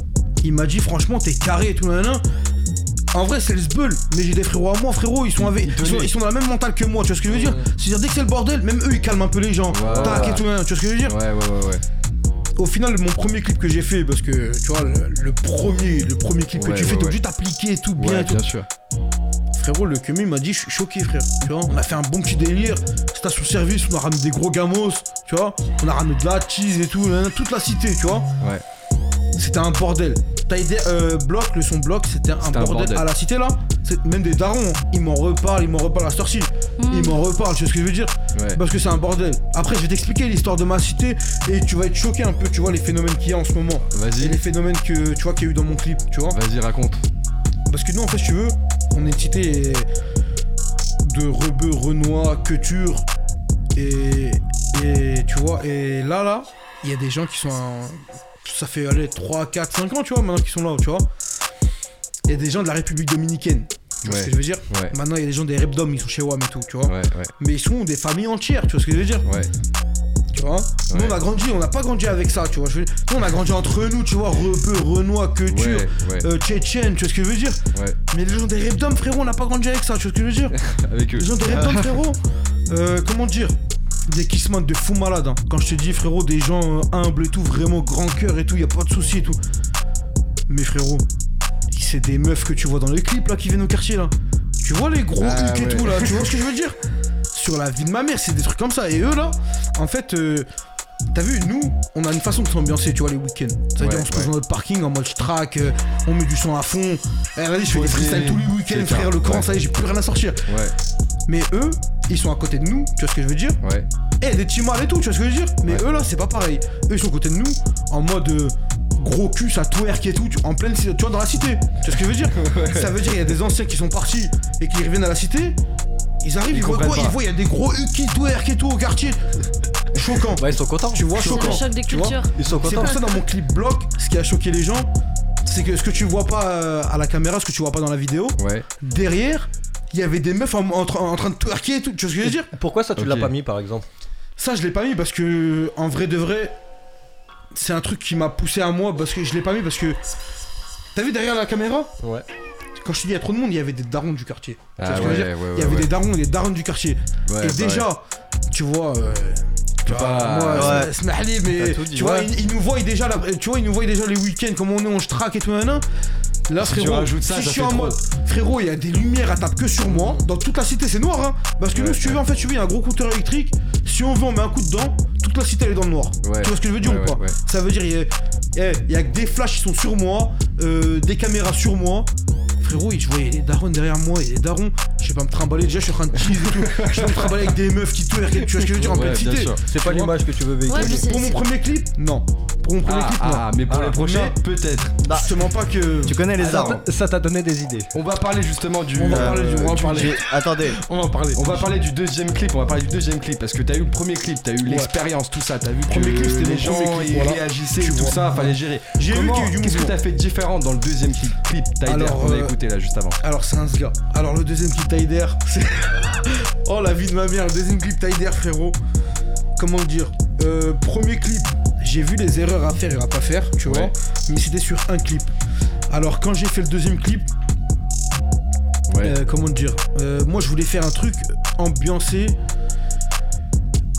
Il m'a dit, franchement, t'es carré et tout, nanana. En vrai, c'est le sbull, mais j'ai des frérots à moi, frérot. Ils sont, avec, Ils sont, tenaient. ils sont dans la même mentale que moi, tu vois ce que je veux dire? C'est-à-dire, dès que c'est le bordel, même eux ils calment un peu les gens. Ouais, Tac ouais. et tout, nanana, tu vois ce que je veux dire? Ouais, ouais, ouais, ouais. Au final, mon premier clip que j'ai fait, parce que tu vois, le, le premier, le premier clip Ouais, que tu fais, t'es obligé d'appliquer tout bien et tout. bien sûr. Frérot, le Kemi m'a dit, je suis choqué, frère. Tu vois, on a fait un bon petit délire. Station service, on a ramené des gros gamos, tu vois. On a ramené de la cheese et tout, nanana, toute la cité, tu vois. Ouais. C'était un bordel. T'as idée, euh, bloc, le son bloc, c'était un, C'était un bordel. bordel. À la cité là, c'est même des darons, ils m'en reparlent, ils m'en reparlent à cette heure-ci. Mm. Ils m'en reparlent, tu vois ce que je veux dire Ouais. Parce que c'est un bordel. Après, je vais t'expliquer l'histoire de ma cité et tu vas être choqué un peu, tu vois, les phénomènes qu'il y a en ce moment. Et Vas-y, les phénomènes que tu vois qu'il y a eu dans mon clip, tu vois. vas-y, raconte. Parce que nous, en fait, si tu veux, on est cité de rebeux, renois, queuture. Et, et tu vois, et là, là, il y a des gens qui sont. en- ça fait aller 3, 4, 5 ans, tu vois, maintenant qu'ils sont là, tu vois. Il y a des gens de la République dominicaine. Tu vois Ouais. ce que je veux dire? Ouais. Maintenant, il y a des gens des Repdom, ils sont chez WAM et tout, tu vois. Ouais, Mais ils sont des familles entières, tu vois ce que je veux dire? Ouais. Tu vois Nous, on a grandi, on n'a pas grandi avec ça, tu vois. Je veux- Nous, on a grandi entre nous, tu vois, rebeux, renois, queuture, Ouais, euh, tchétchène, tu vois ce que je veux dire ouais. mais les gens des Repdom, frérot, on n'a pas grandi avec ça, tu vois ce que je veux dire Avec eux. Les gens des Repdom, frérot, euh, comment dire Des kissman de fous malades. hein. Quand je te dis, frérot, des gens euh, humbles et tout, vraiment grand cœur et tout, y a pas de souci et tout. Mais frérot, c'est des meufs que tu vois dans les clips là qui viennent au quartier là. Tu vois les gros Ah, et tout là, tu vois ce que je veux dire? Sur la vie de ma mère, c'est des trucs comme ça. Et eux là, en fait, euh, T'as vu, nous, on a une façon de s'ambiancer, tu vois, les week-ends. C'est-à-dire, Ouais, on se pose ouais. dans notre parking en mode track, euh, on met du son à fond. Eh, vas-y, je fais des freestyles tous les week-ends, frère, le Coran, ouais. ça y est, j'ai plus rien à sortir. Ouais, Mais eux, ils sont à côté de nous, tu vois ce que je veux dire ouais. Eh, des timales et tout, tu vois ce que je veux dire Mais eux là, c'est pas pareil. Eux, ils sont à côté de nous, en mode euh, gros cul, ça twerk et tout, en pleine, tu vois, dans la cité. Tu vois ce que je veux dire Ça veut dire, il y a des anciens qui sont partis et qui reviennent à la cité. Ils arrivent, Ils ils, voient quoi pas. Ils voient, il y a des gros qui twerk et tout au quartier. Choquant. Bah, ils sont contents. Tu vois, C'est le choquant. choc des cultures. Ils sont c'est contents. pour ça dans mon clip bloc, ce qui a choqué les gens, c'est que ce que tu vois pas euh, à la caméra, ce que tu vois pas dans la vidéo, Ouais. derrière, il y avait des meufs en, en train- en train de twerker et tout. Tu vois ce que je veux dire? Pourquoi ça, tu l'as pas mis par exemple? Ça, je l'ai pas mis parce que, en vrai de vrai, c'est un truc qui m'a poussé à moi parce que je l'ai pas mis parce que. T'as vu derrière la caméra? Ouais. Quand je te dis il y a trop de monde, il y avait des darons du quartier. Tu vois Ah ce que je veux dire ouais, Il y avait des darons et des darons du quartier. Et déjà, tu vois. euh, tu vois, pas- moi, smahli, mais dit, tu vois, ils, nous voient déjà, la- tu vois, ils nous voient déjà les week-ends, comme on est, on se traque et tout, Là, Si frérot, ça, si ça je suis en mode, frérot, il y a des lumières à tape que sur moi. Dans toute la cité, c'est noir, hein. Parce que Ouais, nous, si tu veux, en fait, tu veux, il y a un gros compteur électrique. Si on veut, on met un coup dedans. Toute la cité, elle est dans le noir. Ouais. Tu vois ce que je veux dire Ouais, ou pas. Ça veut dire, il y, a- eh, il y a que des flashs qui sont sur moi, euh, des caméras sur moi. Frérot, je voyais les darons derrière moi et les darons, je vais pas me trimballer. Déjà, je suis en train de cheese et tout. Je vais me trimballer avec des meufs qui twerk. Tu vois ce que je veux dire en Ouais, pleine cité. C'est pas l'image que tu veux véhiculer. Ouais, je. Pour mon premier clip, non. Pour mon premier Ah, clip, non. ah, mais pour Ah, les prochains, peut-être. Je te mens pas que. Tu connais les Ça armes Ça t'a donné des idées. On va parler justement du. On va euh, parler du- on va du- parler. Attendez, On va en parler. On va parler du deuxième clip, on va parler du deuxième clip parce que t'as eu le premier clip, t'as eu l'expérience, tout ça, t'as vu que Premier clip, c'était les gens ils réagissaient, tout ça, fallait gérer. J'ai vu Comment- qu'il y a eu du Qu'est-ce que t'as fait de différent dans le deuxième clip, clip Tyler a euh, écouté là juste avant Alors c'est un gars. Alors le deuxième clip Taider, c'est. oh la vie de ma mère, le deuxième clip Taider frérot. Comment dire Euh, Premier clip, j'ai vu les erreurs à faire et à pas faire, tu vois. Ouais. Mais c'était sur un clip. Alors quand j'ai fait le deuxième clip, Ouais. euh, comment dire euh, Moi je voulais faire un truc ambiancé.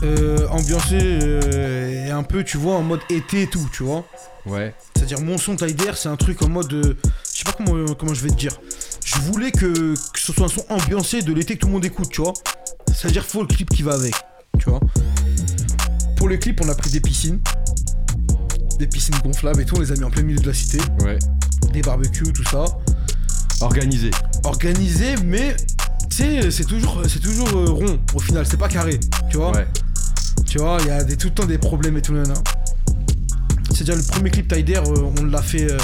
euh, ambiancé euh, et un peu, tu vois, en mode été et tout, tu vois. Ouais. C'est-à-dire mon son d'air, c'est un truc en mode. euh, sais pas comment, comment je vais te dire. Je voulais que, que ce soit un son ambiancé de l'été que tout le monde écoute, tu vois. C'est-à-dire faut le clip qui va avec, tu vois. Pour le clip, on a pris des piscines. Des piscines gonflables et tout, on les a mis en plein milieu de la cité. Ouais. Des barbecues, tout ça. Organisé. Organisé, mais tu sais, c'est toujours, c'est toujours euh, rond au final, c'est pas carré, tu vois. Ouais. Tu vois, il y a des, tout le temps des problèmes et tout, nana. C'est-à-dire, le premier clip Tider, euh, on l'a fait euh,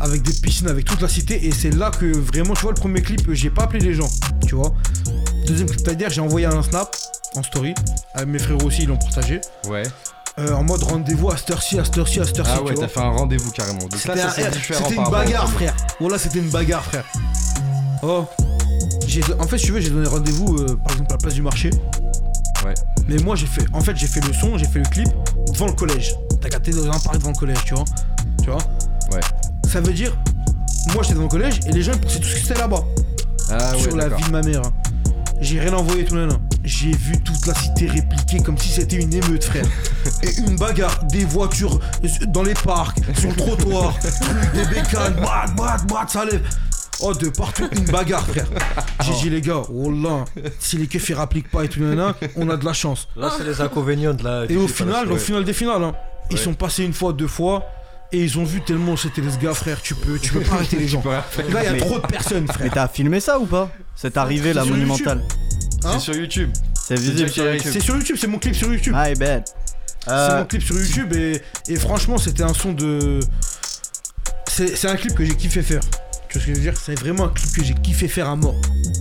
avec des piscines, avec toute la cité, et c'est là que vraiment, tu vois, le premier clip, j'ai pas appelé les gens, tu vois. Deuxième clip Tider, j'ai envoyé un snap en story, avec mes frères aussi, ils l'ont partagé, Ouais. euh, en mode rendez-vous à cette heure-ci, à cette heure-ci, à cette heure-ci, Ah ouais, t'as fait un rendez-vous carrément. Donc là, C'était ça un- c'est différent c'était une bagarre, frère. Voilà, c'était une bagarre, frère. Oh. J'ai- En fait, si tu veux, j'ai donné rendez-vous, euh, par exemple, à la place du marché. Ouais. Mais moi, j'ai fait. En fait, j'ai fait le son, j'ai fait le clip devant le collège. T'as capté dans un parc devant le collège, tu vois. Tu vois. Ça veut dire, moi, j'étais devant le collège et les gens ils pensaient tout ce que c'était là-bas. Ah ouais, sur la vie de ma mère. hein. J'ai rien envoyé tout là. J'ai vu toute la cité répliquer comme si c'était une émeute, frère. Et une bagarre, des voitures dans les parcs, sur le trottoir, trucs, des bécanes, bat, bat, bat, ça lève. Oh, de partout, une bagarre, frère. J'ai dit, les gars, oh là, si les keufs ils rappliquent pas et tout, nanana, on a de la chance. Là, c'est les inconvénients de la. Et au final, au final des finales, hein, ils sont passés une fois, deux fois, et ils ont vu tellement c'était les gars, frère, tu peux, tu peux pas arrêter les gens. Là, il y a Mais- trop de personnes, Mais frère. t'as filmé ça ou pas Cette arrivée C'est la sur monumentale. Hein C'est sur YouTube. C'est visible sur YouTube. C'est sur YouTube, c'est mon clip sur YouTube. Bad. C'est Euh, mon clip sur YouTube et, et franchement c'était un son de... C'est c'est un clip que j'ai kiffé faire. Tu vois ce que je veux dire? C'est vraiment un clip que j'ai kiffé faire à mort.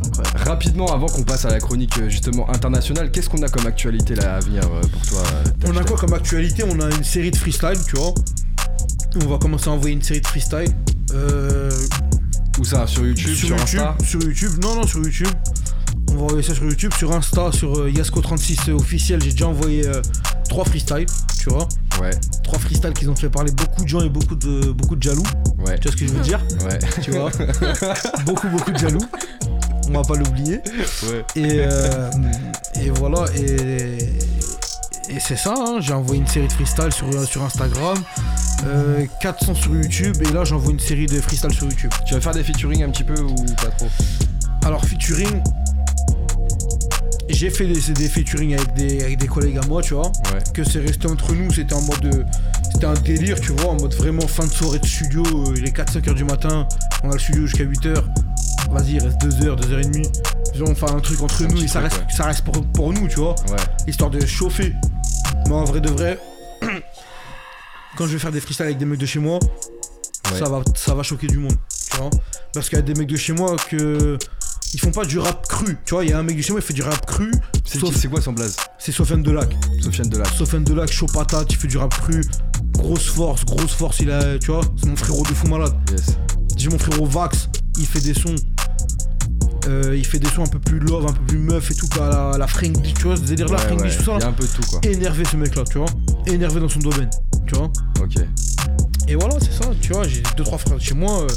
incroyable. Rapidement, avant qu'on passe à la chronique euh, justement internationale, qu'est-ce qu'on a comme actualité là à venir euh, pour toi euh, On a quoi comme actualité? On a une série de freestyle, tu vois. On va commencer à envoyer une série de freestyle. Euh, Où ça Sur YouTube Sur, YouTube, Insta sur YouTube, non non sur YouTube. On va envoyer ça sur YouTube, sur Insta, sur euh, Yasko36 officiel. J'ai déjà envoyé euh, trois freestyles, tu vois. Ouais, Trois freestyles qui ont fait parler beaucoup de gens et beaucoup de beaucoup de jaloux. ouais, Tu vois ce que je veux dire ouais. Tu vois Beaucoup beaucoup de jaloux. On va pas l'oublier. ouais. Et, euh, et voilà, et, et c'est ça, hein, j'ai envoyé une série de freestyle sur, sur Instagram, euh, 400 sur YouTube, et là j'envoie une série de freestyle sur YouTube. Tu vas faire des featuring un petit peu ou pas trop Alors, featuring, j'ai fait des, des featuring avec des, avec des collègues à moi, tu vois, Ouais. que c'est resté entre nous, c'était en mode. euh, C'était un délire, tu vois, en mode vraiment fin de soirée de studio, euh, il est 4-5 heures du matin, on a le studio jusqu'à 8 heures. Vas-y, il reste 2 heures, 2 heures et demie. On fait un truc entre nous et ça truc, reste, ouais. ça reste pour, pour nous, tu vois Ouais. histoire de chauffer. Mais en vrai de vrai, quand je vais faire des freestyles avec des mecs de chez moi, Ouais. ça, va, ça va choquer du monde, tu vois. Parce qu'il y a des mecs de chez moi que. Ils font pas du rap cru, tu vois. Il y a un mec de chez moi, il fait du rap cru. C'est Sauf- qui- c'est quoi son blaze? C'est Sofiane Delac. Sofiane Delac. Sofiane Delac, chaud patate, il fait du rap cru. Grosse force, grosse force, il a. Tu vois, c'est mon frérot de fou malade. Yes. J'ai mon frérot Vax, il fait des sons. Euh, il fait des sons un peu plus love, un peu plus meuf et tout, à la, la D, tu vois, ce délire là, Ouais, ouais. tout ça. Il y a un peu de tout quoi. Énervé ce mec là, tu vois. Énervé dans son domaine, tu vois. Ok. Et voilà, c'est ça, tu vois, j'ai deux trois frères chez moi, euh,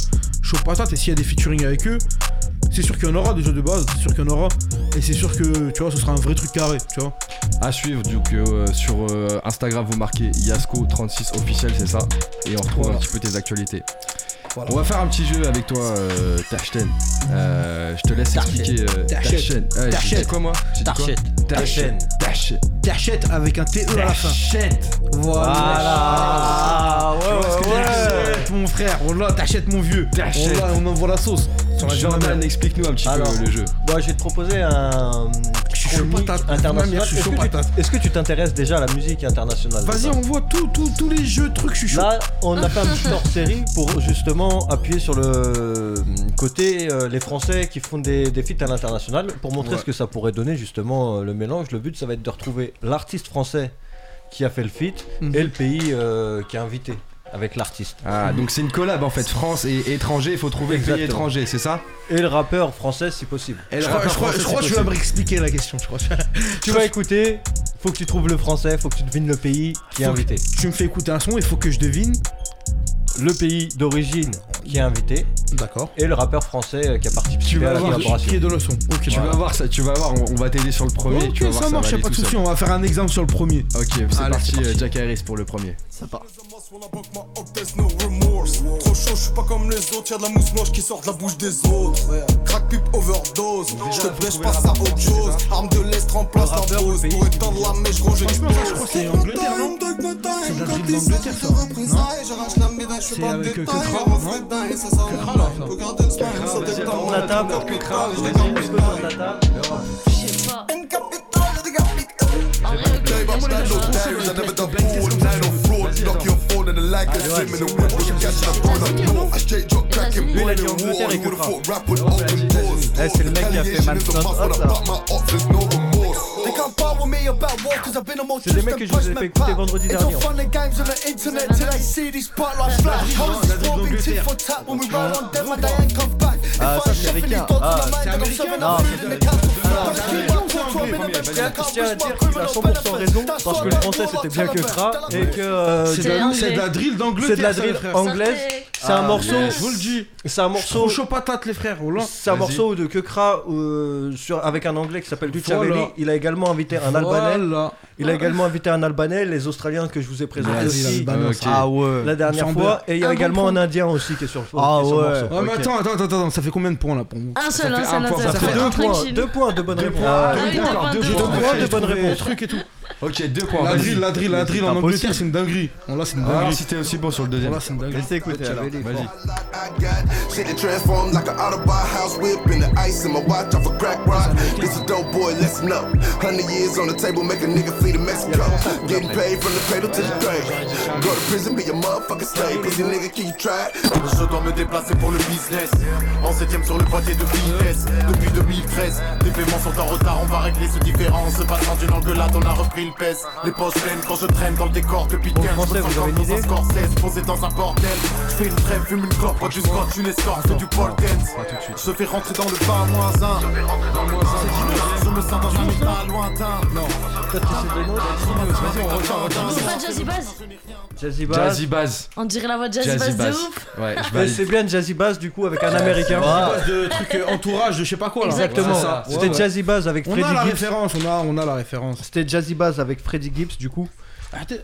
chaud patate, et s'il y a des featuring avec eux, c'est sûr qu'il y en aura déjà de base, c'est sûr qu'il y en aura, et c'est sûr que, tu vois, ce sera un vrai truc carré, tu vois. À suivre, donc euh, sur euh, Instagram, vous marquez Yasko36 officiel, c'est ça. Et on retrouve Voilà. un petit peu tes actualités. Voilà. On va faire un petit jeu avec toi, euh, Tachten. Euh, je te laisse expliquer. Euh, Tachette. Tachten. Ouais, Tachette. dit quoi moi. Tachette. Tachette. T'achètes avec un TE à la fin. Tachette. Voilà. Voilà. Tu vois ce que je veux dire T'achètes, mon frère, voilà, t'achètes mon vieux. Voilà, on envoie la sauce. Jordan, explique-nous un petit Alors. peu le jeu. Bon, je vais te proposer un Je suis chaud patate. international. Je suis Est-ce chaud que tu- patate. Est-ce que tu t'intéresses déjà à la musique internationale Vas-y, on voit tout, tout, tous les jeux, trucs, je suis chaud. Là, on a fait un petit hors-série pour justement appuyer sur le côté euh, les Français qui font des, des feats à l'international pour montrer Ouais. ce que ça pourrait donner justement euh, le mélange. Le but, ça va être de retrouver l'artiste français qui a fait le feat Mhm. et le pays euh, qui a invité avec l'artiste. Ah, donc c'est une collab en fait, France et étranger, il faut trouver le pays étranger, c'est ça Et le rappeur français si possible. Et Je crois, je crois- français, je crois que tu vas me possible. réexpliquer la question, je crois. Tu vas écouter, faut que tu trouves le français, faut que tu devines le pays qui est invité. Tu me fais écouter un son, il faut que je devine. Le pays d'origine qui est invité D'accord. et le rappeur français euh, qui a participé à la voir, collaboration. Qui est de le son. Ok, Tu vas voir ça, tu vas voir, on, on va t'aider sur le premier. tu vas Ok, voir, ça marche, va y'a aller pas de seul. on va faire un exemple sur le premier. Ok, c'est parti, euh, Jack Harris pour le premier. Ça part. Trop chaud, je suis pas comme les autres. Y'a de la mousse noche qui sort de la bouche des autres. Crack pipe overdose. Je te prêche, passe à autre chose. Arme de l'Est remplace la pose. Pour éteindre la mèche, gros, Franchement, ça, je crois que c'est Angleterre, non C'est de la d'Angleterre, ça. Non C'est avec euh, non Kekra, là, ça. On la table, Je sais pas. En vrai, ok, je connais pas. Lui, il a dit Angleterre et Kekra. Eh, c'est le mec qui a fait Man Not Hot, là. C'est des mecs que je vous ai fait écouter vendredi dernier. en fait. Ah, ça c'est américain. Ah, C'est américain non, je tiens à dire qu'il a 100% raison parce que le français c'était bien que Kra et que euh, C'est C'est de la- drill d'Angleterre. c'est de la drill anglaise. C'est un morceau, Je vous le dis. c'est un morceau, Trop chaud patate, les frères. Oh c'est un morceau de Kekra euh, sur avec un anglais qui s'appelle Duchavelli. Voilà. Il a également invité un albanais. Voilà. Il a également invité un albanais, les Australiens que je vous ai présentés aussi l'Albanais. Ok. Ah ouais. la dernière fois. Et il y a Un bon également point. un Indien aussi qui est sur, Ah le ouais. morceau. Ouais, mais Ok. attends, attends, attends, ça fait combien de points là pour moi Un seul, Ça un seul, un seul. ça fait deux points, deux points de bonnes réponses. Ah Ah, oui, deux points, de bonnes Trouver réponses. trucs et tout. Ok, deux points. La drill, la drill, la drill en Angleterre, c'est une dinguerie. Bon, là, c'est une voir dinguerie. si t'es aussi bon sur le deuxième. Bon, là, c'est une dinguerie. Laissez écouter alors. Vas-y. Shit that transformed like an of house whip in the ice in my watch off a crack rock. This a dope boy, listen up. Hundred years on the table, make a nigga flee to Mexico. Getting paid from the cradle to the grave. Go to prison, be a motherfucking slave. Pussy nigga, keep trying. Je dois me déplacer pour le business En septième sur le boîtier de vitesse Depuis 2013 Les paiements sont en retard On va régler ce différence Passant d'une engueulade on a repris pèse. Les poches pleines quand je traîne dans le décor Depuis 15 français, je me dans un Scorsese Posé dans un bordel. Je fais une trêve, fume une clope Bois du scotch, une escorte, du pole dance. Je fais rentrer dans le bas moins un Je me sens dans un état lointain. C'est pas Jazzy Bass Jazzy Bass. Jazzy Bass. On dirait la voix de Jazzy, Bass de ouf. Ouais, c'est bien Jazzy Bass du coup avec un américain. Base de trucs euh, entourage de je sais pas quoi là. Exactement. C'était. Jazzy Bass avec On Freddie a la Gibbs. référence, on a, on a la référence. C'était Jazzy Avec Freddie Gibbs du coup.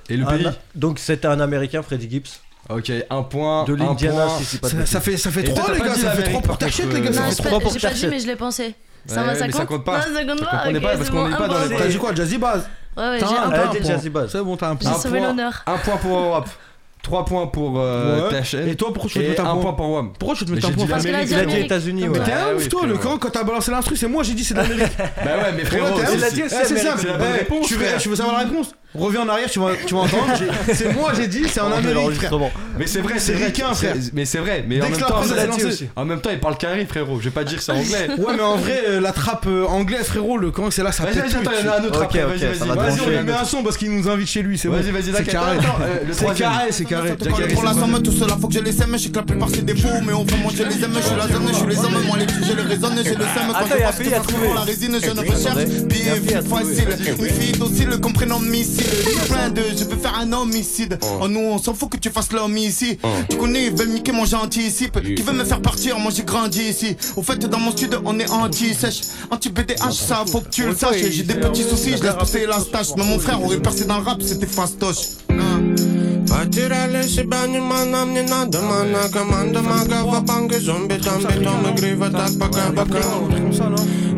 Et le Un- pays donc c'était un américain Freddie Gibbs Ok, un point. de un l'Indiana point. si c'est pas de Ça, ça bêtises. fait, ça fait Et 3 t'as les pas gars, dit ça fait l'Amérique, 3 pour t'achètes contre, les gars. euh, ça Non, fait j'ai trois pas, pour j'ai pas dit, mais je l'ai pensé. Ça Ouais, va, ça mais compte ça compte pas. Non, ça compte Ça pas. compte ok, pas parce c'est qu'on bon, n'est un pas dans point. les T'as dit quoi, Jazzy Baz Ouais, ouais, T'as j'ai un- un Elle a point. dit Jazzy Bass. C'est bon, t'as un J'ai point. sauvé point. l'honneur. Un point pour Europe. 3 points pour euh, Ouais. Tachen. Et toi, pourquoi tu veux te Et mettre un un point point pour WAM. Pourquoi tu te Mais mets un j'ai point dit Parce l'Amérique. dit Il a dit Amérique. États-Unis, ouais. Mais t'es un ouf oui, toi, le frérot. quand, quand t'as balancé l'instru, c'est moi j'ai dit c'est de l'Amérique. Bah ouais, mais frérot, Ouais, c'est- il a dit Eh, c'est simple, C'est la bonne Eh, réponse, tu veux, frère. tu veux savoir la réponse Reviens en arrière, tu vas, tu vas entendre. j'ai- C'est moi j'ai dit, c'est en Amérique, frère. Mais c'est vrai, C'est ricain, c'est- frère. Mais c'est vrai, mais Dès en que même la temps, presse, aussi. En même il parle carré, frérot. Je vais pas dire que c'est anglais. Ouais, mais en vrai, euh, la trappe euh, anglaise, frérot, le quand c'est là, ça Vas-y, pète vas-y, tout. attends, il y en a un autre Ok, après. ok, Vas-y, ça vas-y. va Vas-y, trancher. on lui met un son parce qu'il nous invite chez lui, c'est bon. Vas-y, vas-y, C'est carré. Attends, euh, le C'est troisième. carré, c'est carré. La c'est somme, quoi tout cela, faut que je les aime. Je sais que la plupart c'est des fous, mais au fond, moi je les aime. Je suis la zone, je suis les hommes. Moi, les filles, je les raisonne. J'ai le seum. Quand Attends, je y a y la résine, je ne recherche Y y facile. Une fille docile, comprenant missile Plein de, je veux faire un homicide. Oh non, on s'en fout que tu fasses l'homme ici. Tu connais, ils veulent niquer mon j'anticipe. Qui veut me faire partir, moi j'ai grandi ici. Au fait, dans mon studio, on est anti-sèche. Anti-BDH, ça faut que tu le saches. J'ai des petits soucis, je laisse pousser la stache. Mais mon frère aurait percé dans le rap, c'était fastoche. Потеряли себя, нема нам не надо Мана команда мага в банке Зомби там бетон игрива так пока-пока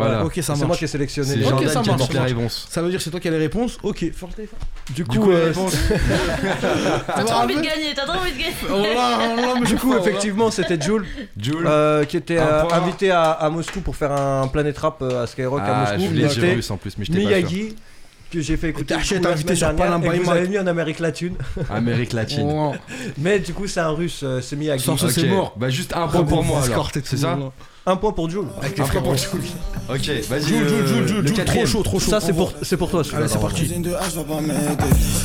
Voilà. Ok, ça C'est moi qui ai sélectionné C'est les Ok, gens. ça marche, ça réponses. Ça veut dire c'est toi qui as les réponses Ok, force téléphone. Du Du coup, euh, réponses. T'as trop envie de gagner, t'as trop envie de gagner. Oh là, oh du coup, effectivement, c'était Jules Jules. euh, qui était euh, invité à, à Moscou pour faire un Planet Rap euh, à Skyrock à Ah, Moscou. je russe en plus, mais j'étais pas sûr. Miyagi, que j'ai fait écouter T'achètes, invité sur Panama et vous avez mis en Amérique latine. Amérique latine. Oh, Mais du coup, c'est un russe euh, semi-agri. Sans ça, c'est mort. Bah juste un point pour moi C'est tout, ça là. Un point pour Jules. Avec les Un frères point pour pour Ok, vas-y. Jules, le- Jules, Jules, le Jules, Jules, trop chaud, trop chaud. Ça, c'est pour, c'est pour toi. Allez, c'est parti.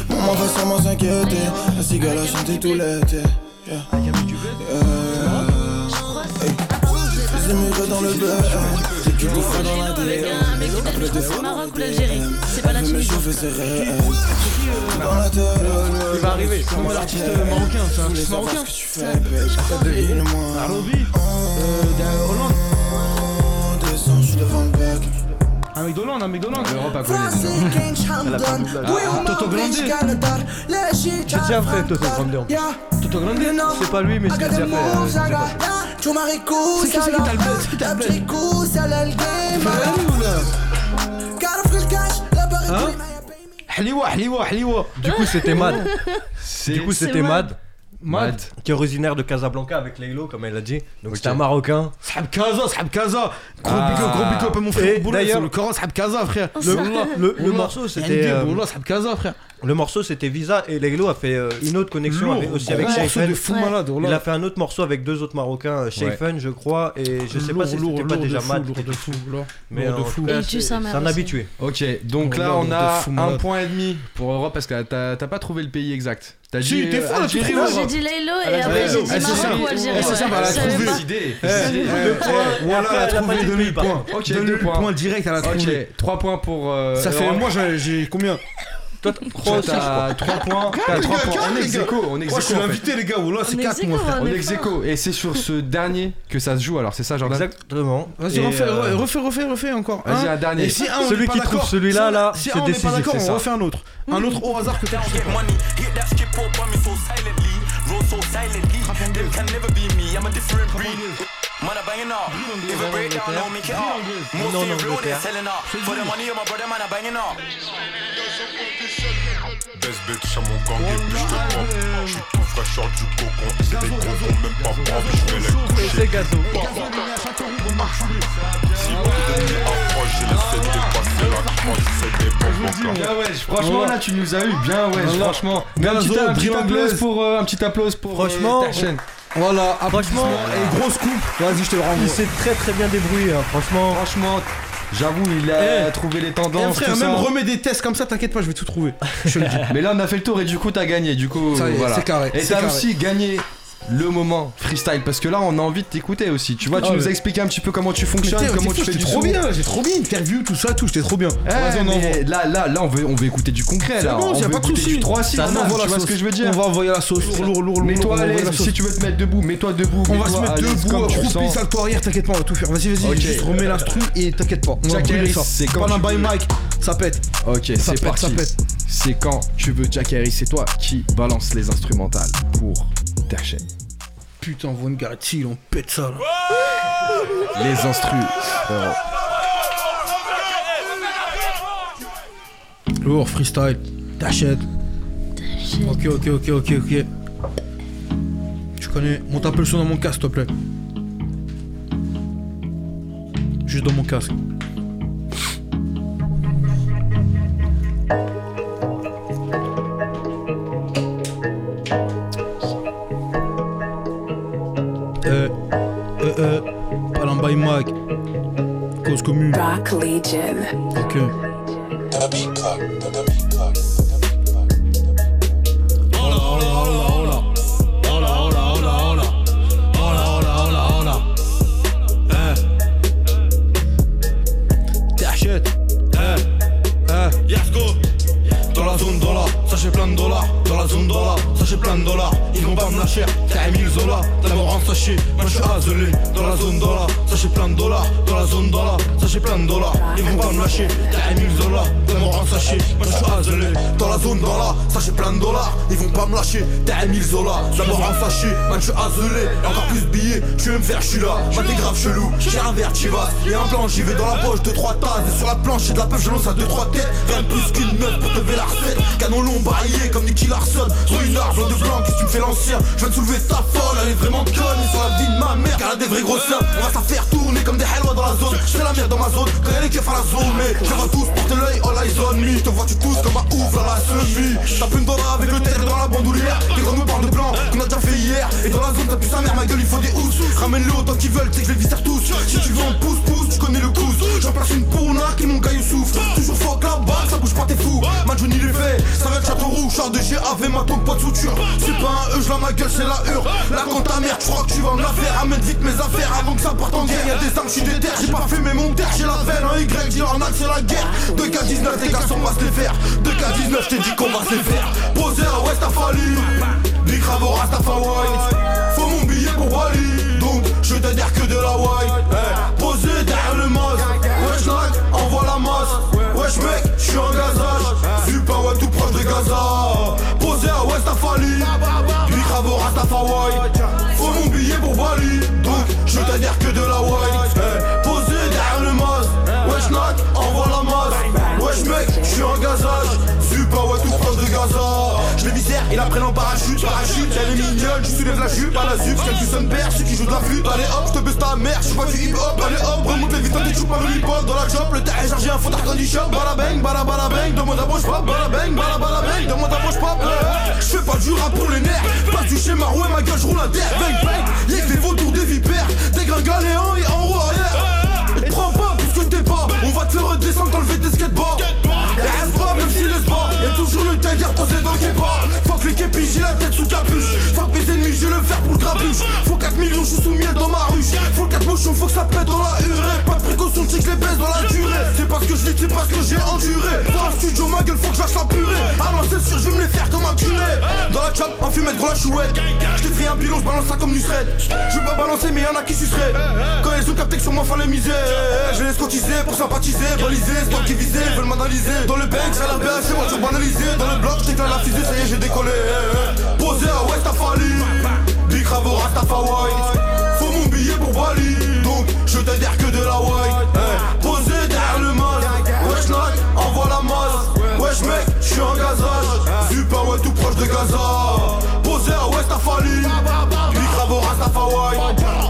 Maman va sûrement s'inquiéter. La cigale a chanté tout l'été. Yeah. Les émigrés dans le dans la Maroc ou l'Algérie. C'est c'est réel. Dans la. Il va arriver. Comment l'artiste marocain C'est un artiste marocain Ce que tu fais. Devine-moi. Arobi euh, Hollande Descends, je suis devant le bec. Un mec d'Hollande, un mec d'Hollande L'Europe a connu déjà. Toto Grande J'ai déjà fait Toto Grande. Toto Grande C'est pas lui, mais déjà euh, j'ai déjà. C'est qui c'est qui le bled C'est t'as bled Hein Hliwa, Hliwa, Hliwa Du coup, c'était Mad. Du coup, c'était Mad. Mad. Qui est originaire de Casablanca avec Laylo, comme elle a dit. Donc c'était un Marocain. Sahab Kaza, Sahab Kaza Gros Ah. up, gros up à mon frère d'ailleurs- le Coran, Sahab Kaza frère Le, morceau c'était euh, Sahab Kaza frère le morceau c'était Visa et Laylo a fait euh, une autre connexion avec- aussi avec morceau Shaifen. de fou Ouais. malade Il a fait un autre morceau avec deux autres Marocains, euh, Shaifen je crois, et je sais pas si lourd, c'était pas lourd déjà lourd de fou lourd. Mais Lourd de fou. c'est c'est un habitué. Ok, donc Oh là on a un point et demi pour Europe parce que t'as t'as pas trouvé le pays exact. T'as Si, dit t'es euh, fou, là, tu trouves Non, j'ai dit Laylo Elle et a après j'ai dit Eh, Maroc ou Algérie. Eh, c'est ça, bah, elle a Je savais trouvé. Eh, eh, Deux points. eh, Voilà, elle a a trouvé donne le point Donne le point direct, elle a trouvé 3 points pour. euh, Ça fait moi j'ai combien? Toi, Toi, t'as 3 points. T'as les 3 gars, points. calme, On est ex aequo, on est ex Moi je suis aequo, en fait. l'invité les gars, Wallah c'est On est 4 ex mon aequo, frère On est est ex fort. aequo. Et c'est sur ce dernier que ça se joue alors, c'est ça Jordan? Exactement. Vas-y Et, refais, euh, refais, refais, refais encore Vas-y, un dernier. Et si un on Celui est pas qui trouve d'accord, celui-là, si- là, Si c'est un on est décisif, pas d'accord, c'est on ça. refait un autre Un autre au hasard que t'as Get money, hit that skip so silently. Them can never be me, I'm a different breed. Man, I'm banging up. If a breakdown, don't make it up. Most Non, stay real, they're Angleterre. selling up. For the money of my brother, man, I'm banging up. Baisse bitch à mon gang et puis je te prends J'suis tout frais, short du cocon C'est des cons, même pas envie, j'vais les Et coucher c'est Gazo. Si mon ennemi approche, j'ai laissé dépasser la C'est des Bien ouais, franchement là tu nous as eu bien ouais, franchement. Mais un petit, pour euh, un petit applause pour Franchement, ta chaîne. Voilà, Franchement, et grosse coupe Vas-y je te le Il renvoie s'est très très bien débrouillé, hein, franchement. Franchement, j'avoue, il a Eh. trouvé les Eh, tendances frère, tout même ça. remets des tests comme ça, t'inquiète pas, je vais tout trouver. Je le dis. Mais là on a fait le tour et du coup t'as gagné, du coup Ça voilà. c'est carré, Et t'as aussi gagné le moment freestyle parce que là on a envie de t'écouter aussi. Tu vois, tu Ah nous ouais. as expliqué un petit peu comment tu fonctionnes, comment tu fou, fais du trop son. bien, j'ai trop bien, interview, tout ça, tout, j'étais trop bien. Eh, mais là, là, là, on veut, on veut écouter du concret là. bon, on veut pas de écouter soucis. du 3 6 Ça, on envoie la tu vois ce que je veux dire On va envoyer la sauce. Lourd, lourd, lourd, à l'aise, la si tu veux te mettre debout, mets-toi debout. On va se mettre debout, accroupi, salto arrière, t'inquiète pas, on va tout faire. Vas-y, vas-y, juste remets l'instru et t'inquiète pas. On va Jack Harris, c'est quand tu by veux. Mike, ça pète. Ok, c'est parti. C'est quand tu veux Jack Harris, c'est toi qui balance les instrumentales pour chaîne. Putain, garde chill, on pète ça là. Les instrus, frérot. Lourd, freestyle, t'achètes. Ok, ok, ok, ok, ok. Tu connais, monte un peu le son dans mon casque, s'il te plaît. Juste dans mon casque. Commune. Rock Legion. Ok. Lâcher, t'as Emile Zola D'abord en sachet, man je suis azelé Encore plus de billets, je vais me faire, je suis là? Man t'es grave chelou, j'ai un verre chivas Et un plan, j'y vais dans la poche, deux trois tasses. Et sur la planche, j'ai de la peuf, je lance à deux trois têtes. Rien de plus qu'une meuf pour te lever la recette. Canon long baillé comme Nicky Larson. Arbre de de blanc, qu'est-ce que tu me fais l'ancien? Je viens de soulever ta folle, elle est vraiment conne. Et sur la vie de ma mère, car elle a des vrais gros seins. On va s'en faire comme des hellois dans la zone. Je fais la merde dans ma zone, quand est keufs à la zone. Mais je les vois tous porter l'œil, all eyes on me te vois tu tous comme un ouf dans la semi plus une dollar avec le tête dans la bandoulière. Des grands nous parlent de blanc, qu'on a déjà fait hier. Et dans la zone t'as plus sa mère, ma gueule il faut des housses. Ramène-le autant qu'ils veulent, c'est que je les viscère tous. Si tu veux on pousse pousse, tu connais le cousse J'en place une pour qui mon gars souffre Toujours fuck la balle, ça bouge pas t'es fou. Ma Johnny les fait, ça va être château rouge Char de GAV, ma tombe pas de suture C'est pas un E, je ma gueule c'est la hure Là quand ta mère, tu crois que tu vas me la faire. Amène vite mes affaires avant que ça parte en guerre armes, j'suis déter, j'ai pas fumé mon terre J'ai la veine en Y, dis en c'est la guerre. 2K19, les gars on va se les faire. 2K19, j't'ai dit qu'on va se les faire. Posé à West Afali Big Ravo Rastafari Faut mon billet pour Wally. Donc je te dire que de la white hey. Posé derrière le masque Wesh like, envoie la masse. Wesh mec, j'suis en gazage. Super ouais tout proche de Gaza. Posé à West Afali Big Ravo Rastafari Faut mon billet pour Donc je te dire que de la white il a pris en parachute Parachute, elle est mignonne, je soulève la jupe À la zup, quel du son père, ceux qui jouent de la flûte. Allez hop, je te baisse ta mère, je pas du hip hop Allez hop, remonte les des choupes par le hip hop Dans la chop, le terre est chargé, un fond d'arc du shop. Bala bang, bala bala bang, demande à bouche pop Bala bang, bala bala bang, demande à bouche pop. Je fais pas du rap pour les nerfs Pas du schéma, ouais ma gueule, je roule un terre. Bang bang, y'a des vautours, des vipères Des gringalés en et en roue arrière. Prends pas puisque t'es pas On va te redescendre le tes skateboards j'ai la tête sous capuche. Que mes ennemis, j'ai le fer pour Faut 4 millions, je suis sous miel dans ma ruche. Faut 4 motions, faut que ça pète dans la urée. Pas de précaution, c'est que je les baisse dans la durée. C'est parce que je lis, c'est parce que j'ai enduré. Dans le studio, ma gueule, faut que j'lâche la purée. Ah non, c'est sûr, je vais me les faire comme un curé Dans la chop, en fumette, gros la chouette. Je un pilon, je balance ça comme du thread Je veux pas balancer, mais y'en a qui suceraient Quand ils ont capté que sur moi fallait miser. Je les cotiser pour sympathiser, baliser, qui visais, veulent m'analyser. Dans le bank, ça la BH, c'est moi toujours banalisé Dans le bloc, j'déclare la fusée, ça y est, j'ai décollé. Posé à West Afali Big Faut mon billet pour Bali. Donc je te dire que de la white hey. Posé derrière le masque. Wesh like, envoie la masse. Wesh mec, j'suis en gazage. Super ouais tout proche de Gaza. Posé à West Afali Big Ravo Rastafari.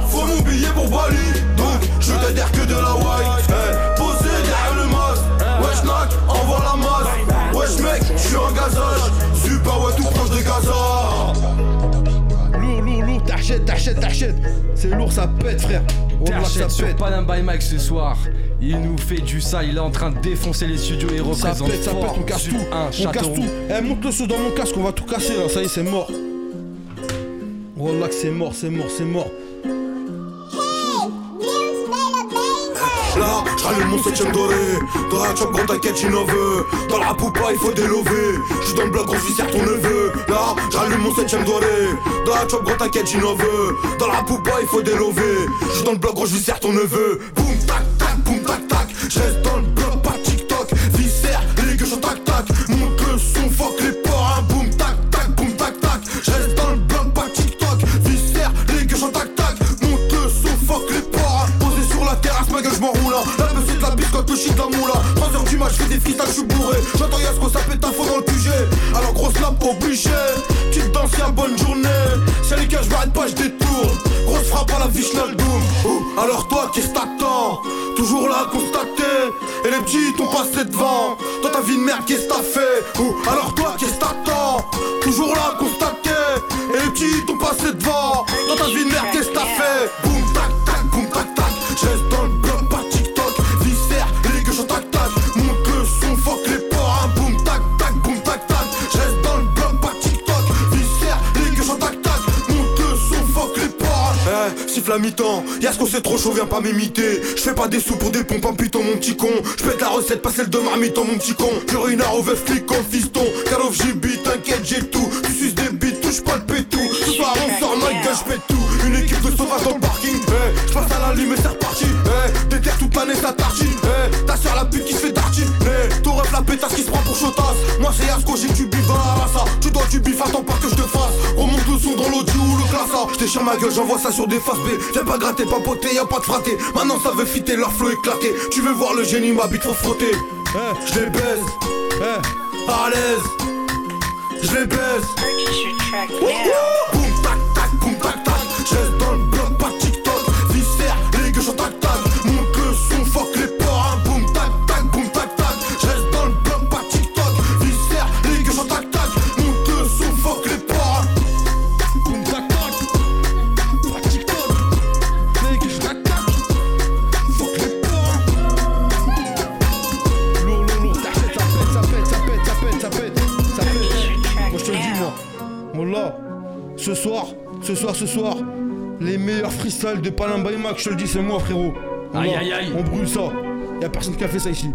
Faut mon billet pour Bali t'achètes, t'achètes, t'achètes. C'est lourd, ça pète, frère. Ça Terchet sur pète. Panam by Mike ce soir. Il nous fait du ça, il est en train de défoncer les studios et Ça représente pète, ça pète, on casse tout. un on casse tout. Eh, monte le son dans mon casque, on va tout casser là. Ça y est, c'est mort. Wallah, que c'est mort, c'est mort, c'est mort. Là, j'rallume mon septième doré. Dans la chop, gros t'inquiète, j'innoveux Dans la poupa, il faut délover J'suis dans le bloc, gros, j'suis ton neveu. Là, j'rallume mon septième doré. Dans la chop, gros t'inquiète, j'innoveux Dans la poupa, il faut délover J'suis dans le bloc, gros, j'suis ton neveu. Boum, tac, tac, boum, tac, tac. J'reste dans le bloc, pas TikTok. Viscère, les gueux, tac, quand le shit la moula 3h du match, j'fais des freestyles, j'suis bourré. J'entends Yasko, ça pète un faux dans le QG. Alors grosse nappe obligée. Petite danse, y'a bonne journée. C'est les gars, j'm'arrête pas, j'détourne Grosse frappe à la fiche Naldoum Ouh, Alors toi, qu'est-ce t'attends Toujours là à constater. Et les petits t'ont passé devant Dans ta vie de merde, qu'est-ce t'as fait? Alors toi, qu'est-ce t'attends Toujours là à constater. Et les petits t'ont passé devant Dans ta vie de merde, qu'est-ce t'as fait? Boum, à mi-temps. Y'a ce qu'on c'est trop chaud, viens pas m'imiter. J'fais pas des sous pour des pompes en piton, mon petit con. J'pète la recette, pas celle de marmiton, mon petit con. J'urinard au veuf, flic en fiston. Car of JB, t'inquiète, j'ai tout. Tu suces des bites, touche pas le pétou. Ce soir on sort ma gueule, j'pète tout. Une équipe de sauvages dans le parking eh, J'passe à la lime et c'est reparti eh, Déterre toute l'année, ça tartine eh, Ta soeur la pute qui se fait tartine eh, Ton ref la pétasse qui se prend pour chotasse Moi c'est Yasko, j'ai du bif dans la Tu dois du bif, attends pas que je te fasse classa J'déchire ma gueule, j'envoie ça sur des faces B. Viens pas gratter, pas poter, y'a pas de fraté. Maintenant ça veut fitter, leur flow éclaté. Tu veux voir le génie, ma bite faut frotter. Eh, Je les baise. Eh. à l'aise. Je les baisse. Ce soir, ce soir, les meilleurs freestyles de Mac, je te le dis, c'est moi, frérot. Wallah, Aïe, aïe, aïe. On brûle ça. Y'a personne qui a fait ça ici.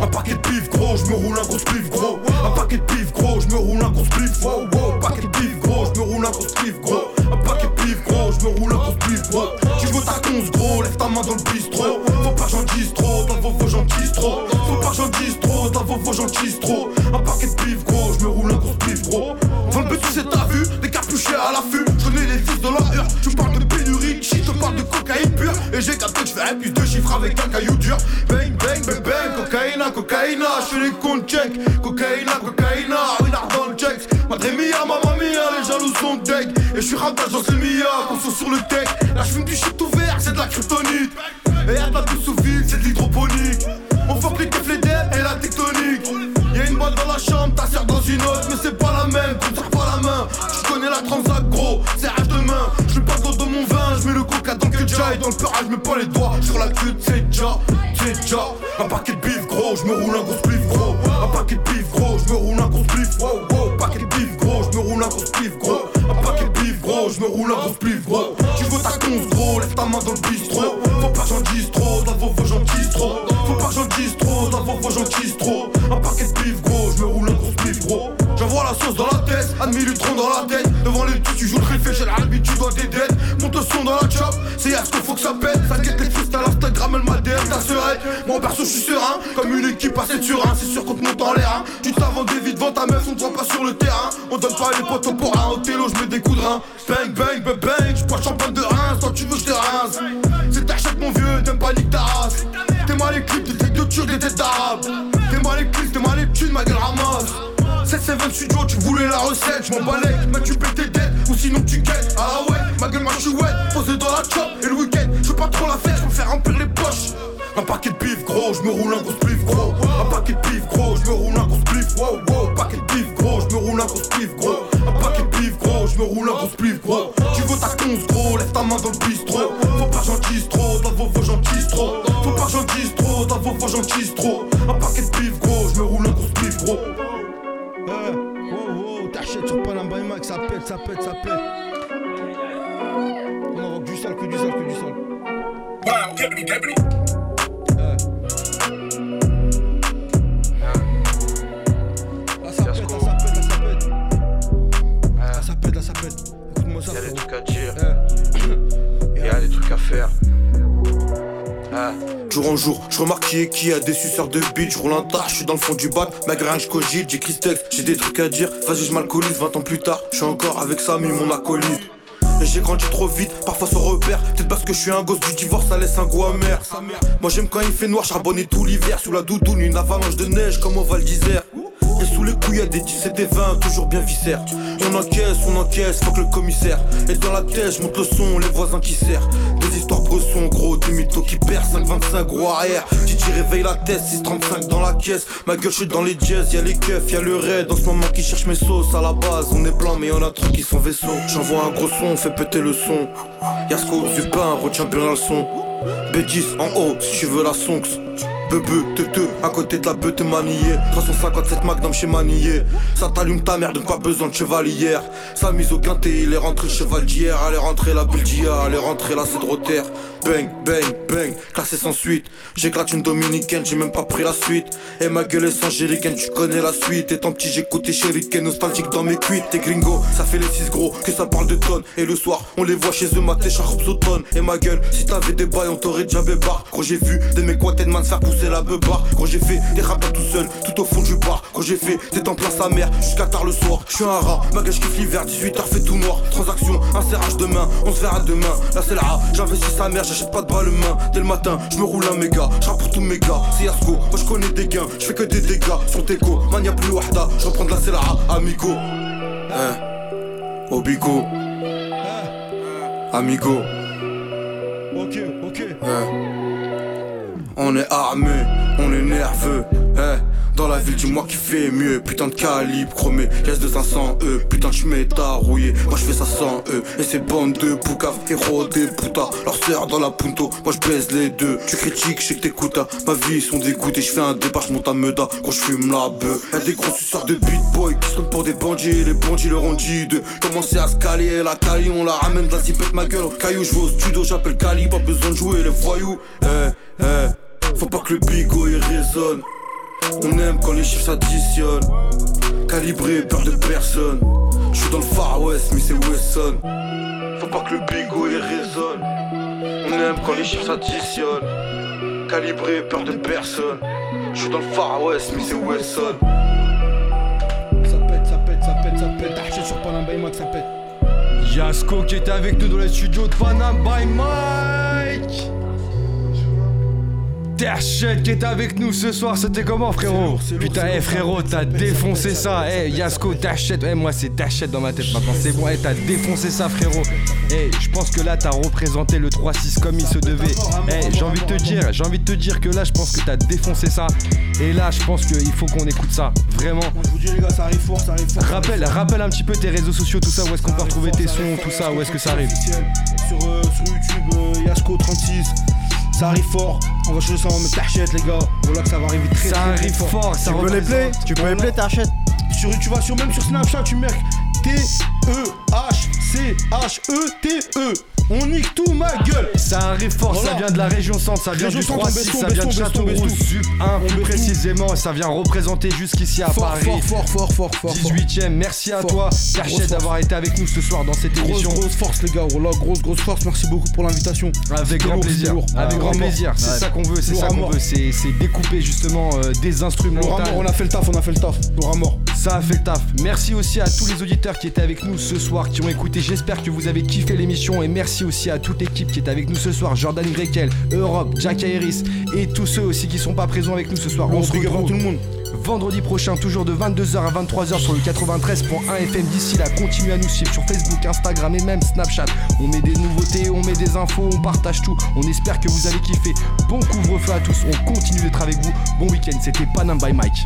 Un paquet de pif gros, je me roule un gros spliff gros. Un paquet de pif gros, je me roule un gros spliff. Wow, wow. Paquet de pif gros, je me roule un gros spliff gros. Un paquet de pif gros, je me roule un gros spliff gros. Tu veux ta conce gros, lève ta main dans le bistrot. Faut pas que j'en dise trop, dans vos faux j'en dise trop. Faut pas que j'en dise trop, dans vos faux j'en dise trop. Un paquet de pif gros, je me roule un gros spliff gros. Dans le petit c'est ta vue, des capuchés à l'affût. Je connais les fils de la tu parles de pénurie de shit, je parle de cocaïne pure. Et j'ai capté que je fais plus de chiffres avec un caillou dur. Bang bang bang bang, cocaïna, cocaïna, je fais les comptes check. Cocaïna, cocaïna, dans le check. Madre mia, mamma mia, les jaloux sont deg. Et je suis ratage dans ce mia, qu'on sur le deck. Là je fume du shit ouvert, c'est de la kryptonite. Et y'a de la sous vide, c'est de l'hydroponique. On fuck les keufs, les et la tectonique. Y'a une balle dans la chambre, ta sœur dans une autre, mais c'est pas Dans le peurage, je mets pas les doigts sur la queue, c'est déjà, c'est déjà. Un paquet de bif gros, je me roule un gros spliff gros. Un paquet de bif gros, je me roule un gros spliff. Wow, wow, paquet de bif gros, je me roule un gros spliff gros. Un paquet de bif gros, je me roule un gros spliff gros. Tu veux ta conce gros, lève ta main dans le bistrot. Mon perso, je suis serein, comme une équipe assez serein. C'est sûr qu'on te monte en l'air, hein. Tu t'inventes vite devant ta meuf, on te voit pas sur le terrain. On donne pas les potos pour un au télo, je mets des coups rein. Bang, bang, bang, bang, j'bois champagne de Reims. Toi, tu veux je te rince. C'est t'achètes mon vieux, t'aimes pas nique ta race. T'es mal les clips, t'es têtes de turc, des têtes d'arabe. T'es mal les clips, t'es mal les thunes, ma gueule ramasse. 7-7 studio, tu voulais la recette, je m'en balais, mais tu payes tes dettes, ou sinon tu guettes. Ah ouais, ma gueule marche chouette, posé dans la chop, et le week-end, gros, je me roule un gros remarque qui est qui a des suceurs de bite, je roule un tas, je suis dans le fond du bac, ma gueule, je cogite, j'écris ce texte, j'ai des trucs à dire, vas-y je m'alcoolise, 20 ans plus tard, je suis encore avec Samy, mon acolyte. J'ai grandi trop vite, parfois sans repère, peut-être parce que je suis un gosse du divorce, ça laisse un goût amer. Moi j'aime quand il fait noir, charbonner tout l'hiver, sous la doudoune, une avalanche de neige comme au Val d'Isère. Couilles y'a des 17 et 20, toujours bien viscères. On encaisse, on encaisse, fuck le commissaire. Et dans la tête, je monte le son, les voisins qui serrent. Des histoires bressons, gros, des mythos qui perdent. 5-25, gros arrière. Titi réveille la tête, 6-35 dans la caisse. Ma gueule, je suis dans les jazz, y'a les keufs, y'a le raid. En ce moment qui cherche mes sauces à la base. On est blanc, mais y'en a trop qui sont vaisseaux. J'envoie un gros son, fait péter le son. Y'a ce du pain, retiens bien la leçon. B10 en haut, si tu veux la sonx. Bebe, te te, à côté de la beuh t'es manié. 357 Magnum chez Manier. Ça t'allume ta merde, pas besoin de chevalière. Sa mise au quintet, il est rentré cheval d'hier Elle est rentrée la bulle elle est rentrée la terre Bang, bang, bang, classé sans suite. J'éclate une dominicaine, j'ai même pas pris la suite. Et ma gueule est sans tu connais la suite. Étant petit j'écoutais Sheriken, nostalgique dans mes cuites. T'es gringo, ça fait les 6 gros, que ça parle de tonnes. Et le soir, on les voit chez eux mater charpes automne Et ma gueule, si t'avais des bails, on t'aurait déjà bébar Gros j'ai vu des mecs Watenman faire pousser la beubare. Quand j'ai fait des rappels tout seul, tout au fond du bar. Quand j'ai fait des temps plein sa mère, jusqu'à tard le soir. Je suis un rat, ma gage kiffe l'hiver, 18h fait tout noir. Transaction, un serrage de main, on se verra demain. Là c'est la j'investis sa mère, j'achète pas de balle main. Dès le matin, je me roule un méga, je pour tous mes gars. C'est Yasko, moi je connais des gains, je fais que des dégâts. Sur Teco, mania plus wahda, je reprends de la CLA, amigo. Eh, Obigo. Amigo. Ok, ok. Eh. On est armé, on est nerveux, eh. Dans la ville, dis-moi qui fait mieux. Putain de calibre chromé, laisse de 500 E. Putain, tu m'es rouillé, moi je fais ça sans E. Et ces bandes de poucaves, héros des putas. Leur sœur dans la punto, moi je baise les deux. Tu critiques, je sais que t'écoutes. hein. Ma vie, ils sont dégoûtés. Je fais un départ, je monte à Meda quand je fume la bœuf. Y'a des gros suceurs de beat boy qui sont pour des bandits. Les bandits leur ont dit de commencer à se caler. La Cali, on la ramène la zipette ma gueule. Caillou, je vais au studio, j'appelle Cali. Pas besoin de jouer les voyous. Eh, eh. Faut pas que le bigot il résonne. On aime quand les chiffres s'additionnent. Calibré, peur de personne. Je suis dans le Far West, mais c'est Wesson. Faut pas que le bigot il résonne. On aime quand les chiffres s'additionnent. Calibré, peur de personne. Je suis dans le Far West, mais c'est Wesson. Ça pète, ça pète, ça pète, ça pète. T'as sur Panam by Mike, ça pète. Yasko qui était avec nous dans les studios de Panam by Mike. Terchet qui est avec nous ce soir, c'était comment frérot Putain, eh frérot, t'as défoncé ça. Eh Yasko, Terchet, eh moi c'est Terchet dans ma tête maintenant, c'est bon, eh t'as défoncé ça frérot. Eh, je pense que là t'as représenté le 3-6 comme il se devait. Eh, j'ai envie de te dire, j'ai envie de te dire que là je pense que t'as défoncé ça. Et là je pense qu'il faut qu'on écoute ça, vraiment. Je vous dis les gars, ça arrive fort, ça arrive fort. Rappelle, rappelle un petit peu tes réseaux sociaux, tout ça, où est-ce qu'on peut retrouver tes sons, tout ça, où est-ce que ça arrive Sur, euh, sur YouTube, euh, Yasko36. Ça arrive fort, on va changer ça, on va mettre Tachette les gars. Voilà que ça va arriver très Ça très, arrive fort, ça Tu peux les play? Tu peux les play, t'achètes Sur, tu vas sur, même sur Snapchat, tu mets T-E-H-C-H-E-T-E. On nique tout ma gueule. Ça arrive fort, ça vient de la région centre, ça vient Région du centre, 3-6, Beston, ça vient de Châteauroux. Sup 1 On plus précisément, et ça vient représenter jusqu'ici à Fort, Paris. fort, fort, fort, fort, fort, fort. 18ème, merci à Fort. toi, force. d'avoir été avec nous ce soir dans cette Grosse, émission. grosse force les gars, voilà, grosse, grosse force, merci beaucoup pour l'invitation. Avec grand lourd, plaisir, avec Ah, grand plaisir, c'est Ouais. ça qu'on veut, c'est ça qu'on veut, c'est découper justement euh, des instruments. On a fait le taf, on a fait le taf. Lourd à mort. Ça a fait le taf. Merci aussi à tous les auditeurs qui étaient avec nous ce soir, qui ont écouté. J'espère que vous avez kiffé l'émission. Et merci aussi à toute l'équipe qui est avec nous ce soir. Jordan Grekel, Europe, Jack Harris et tous ceux aussi qui sont pas présents avec nous ce soir. On On se retrouve tout le monde. vendredi prochain, toujours de 22h à 23h sur le 93.1 FM. D'ici là, continuez à nous suivre sur Facebook, Instagram et même Snapchat. On met des nouveautés, on met des infos, on partage tout. On espère que vous avez kiffé. Bon couvre-feu à tous. On continue d'être avec vous. Bon week-end. C'était Panam by Mike.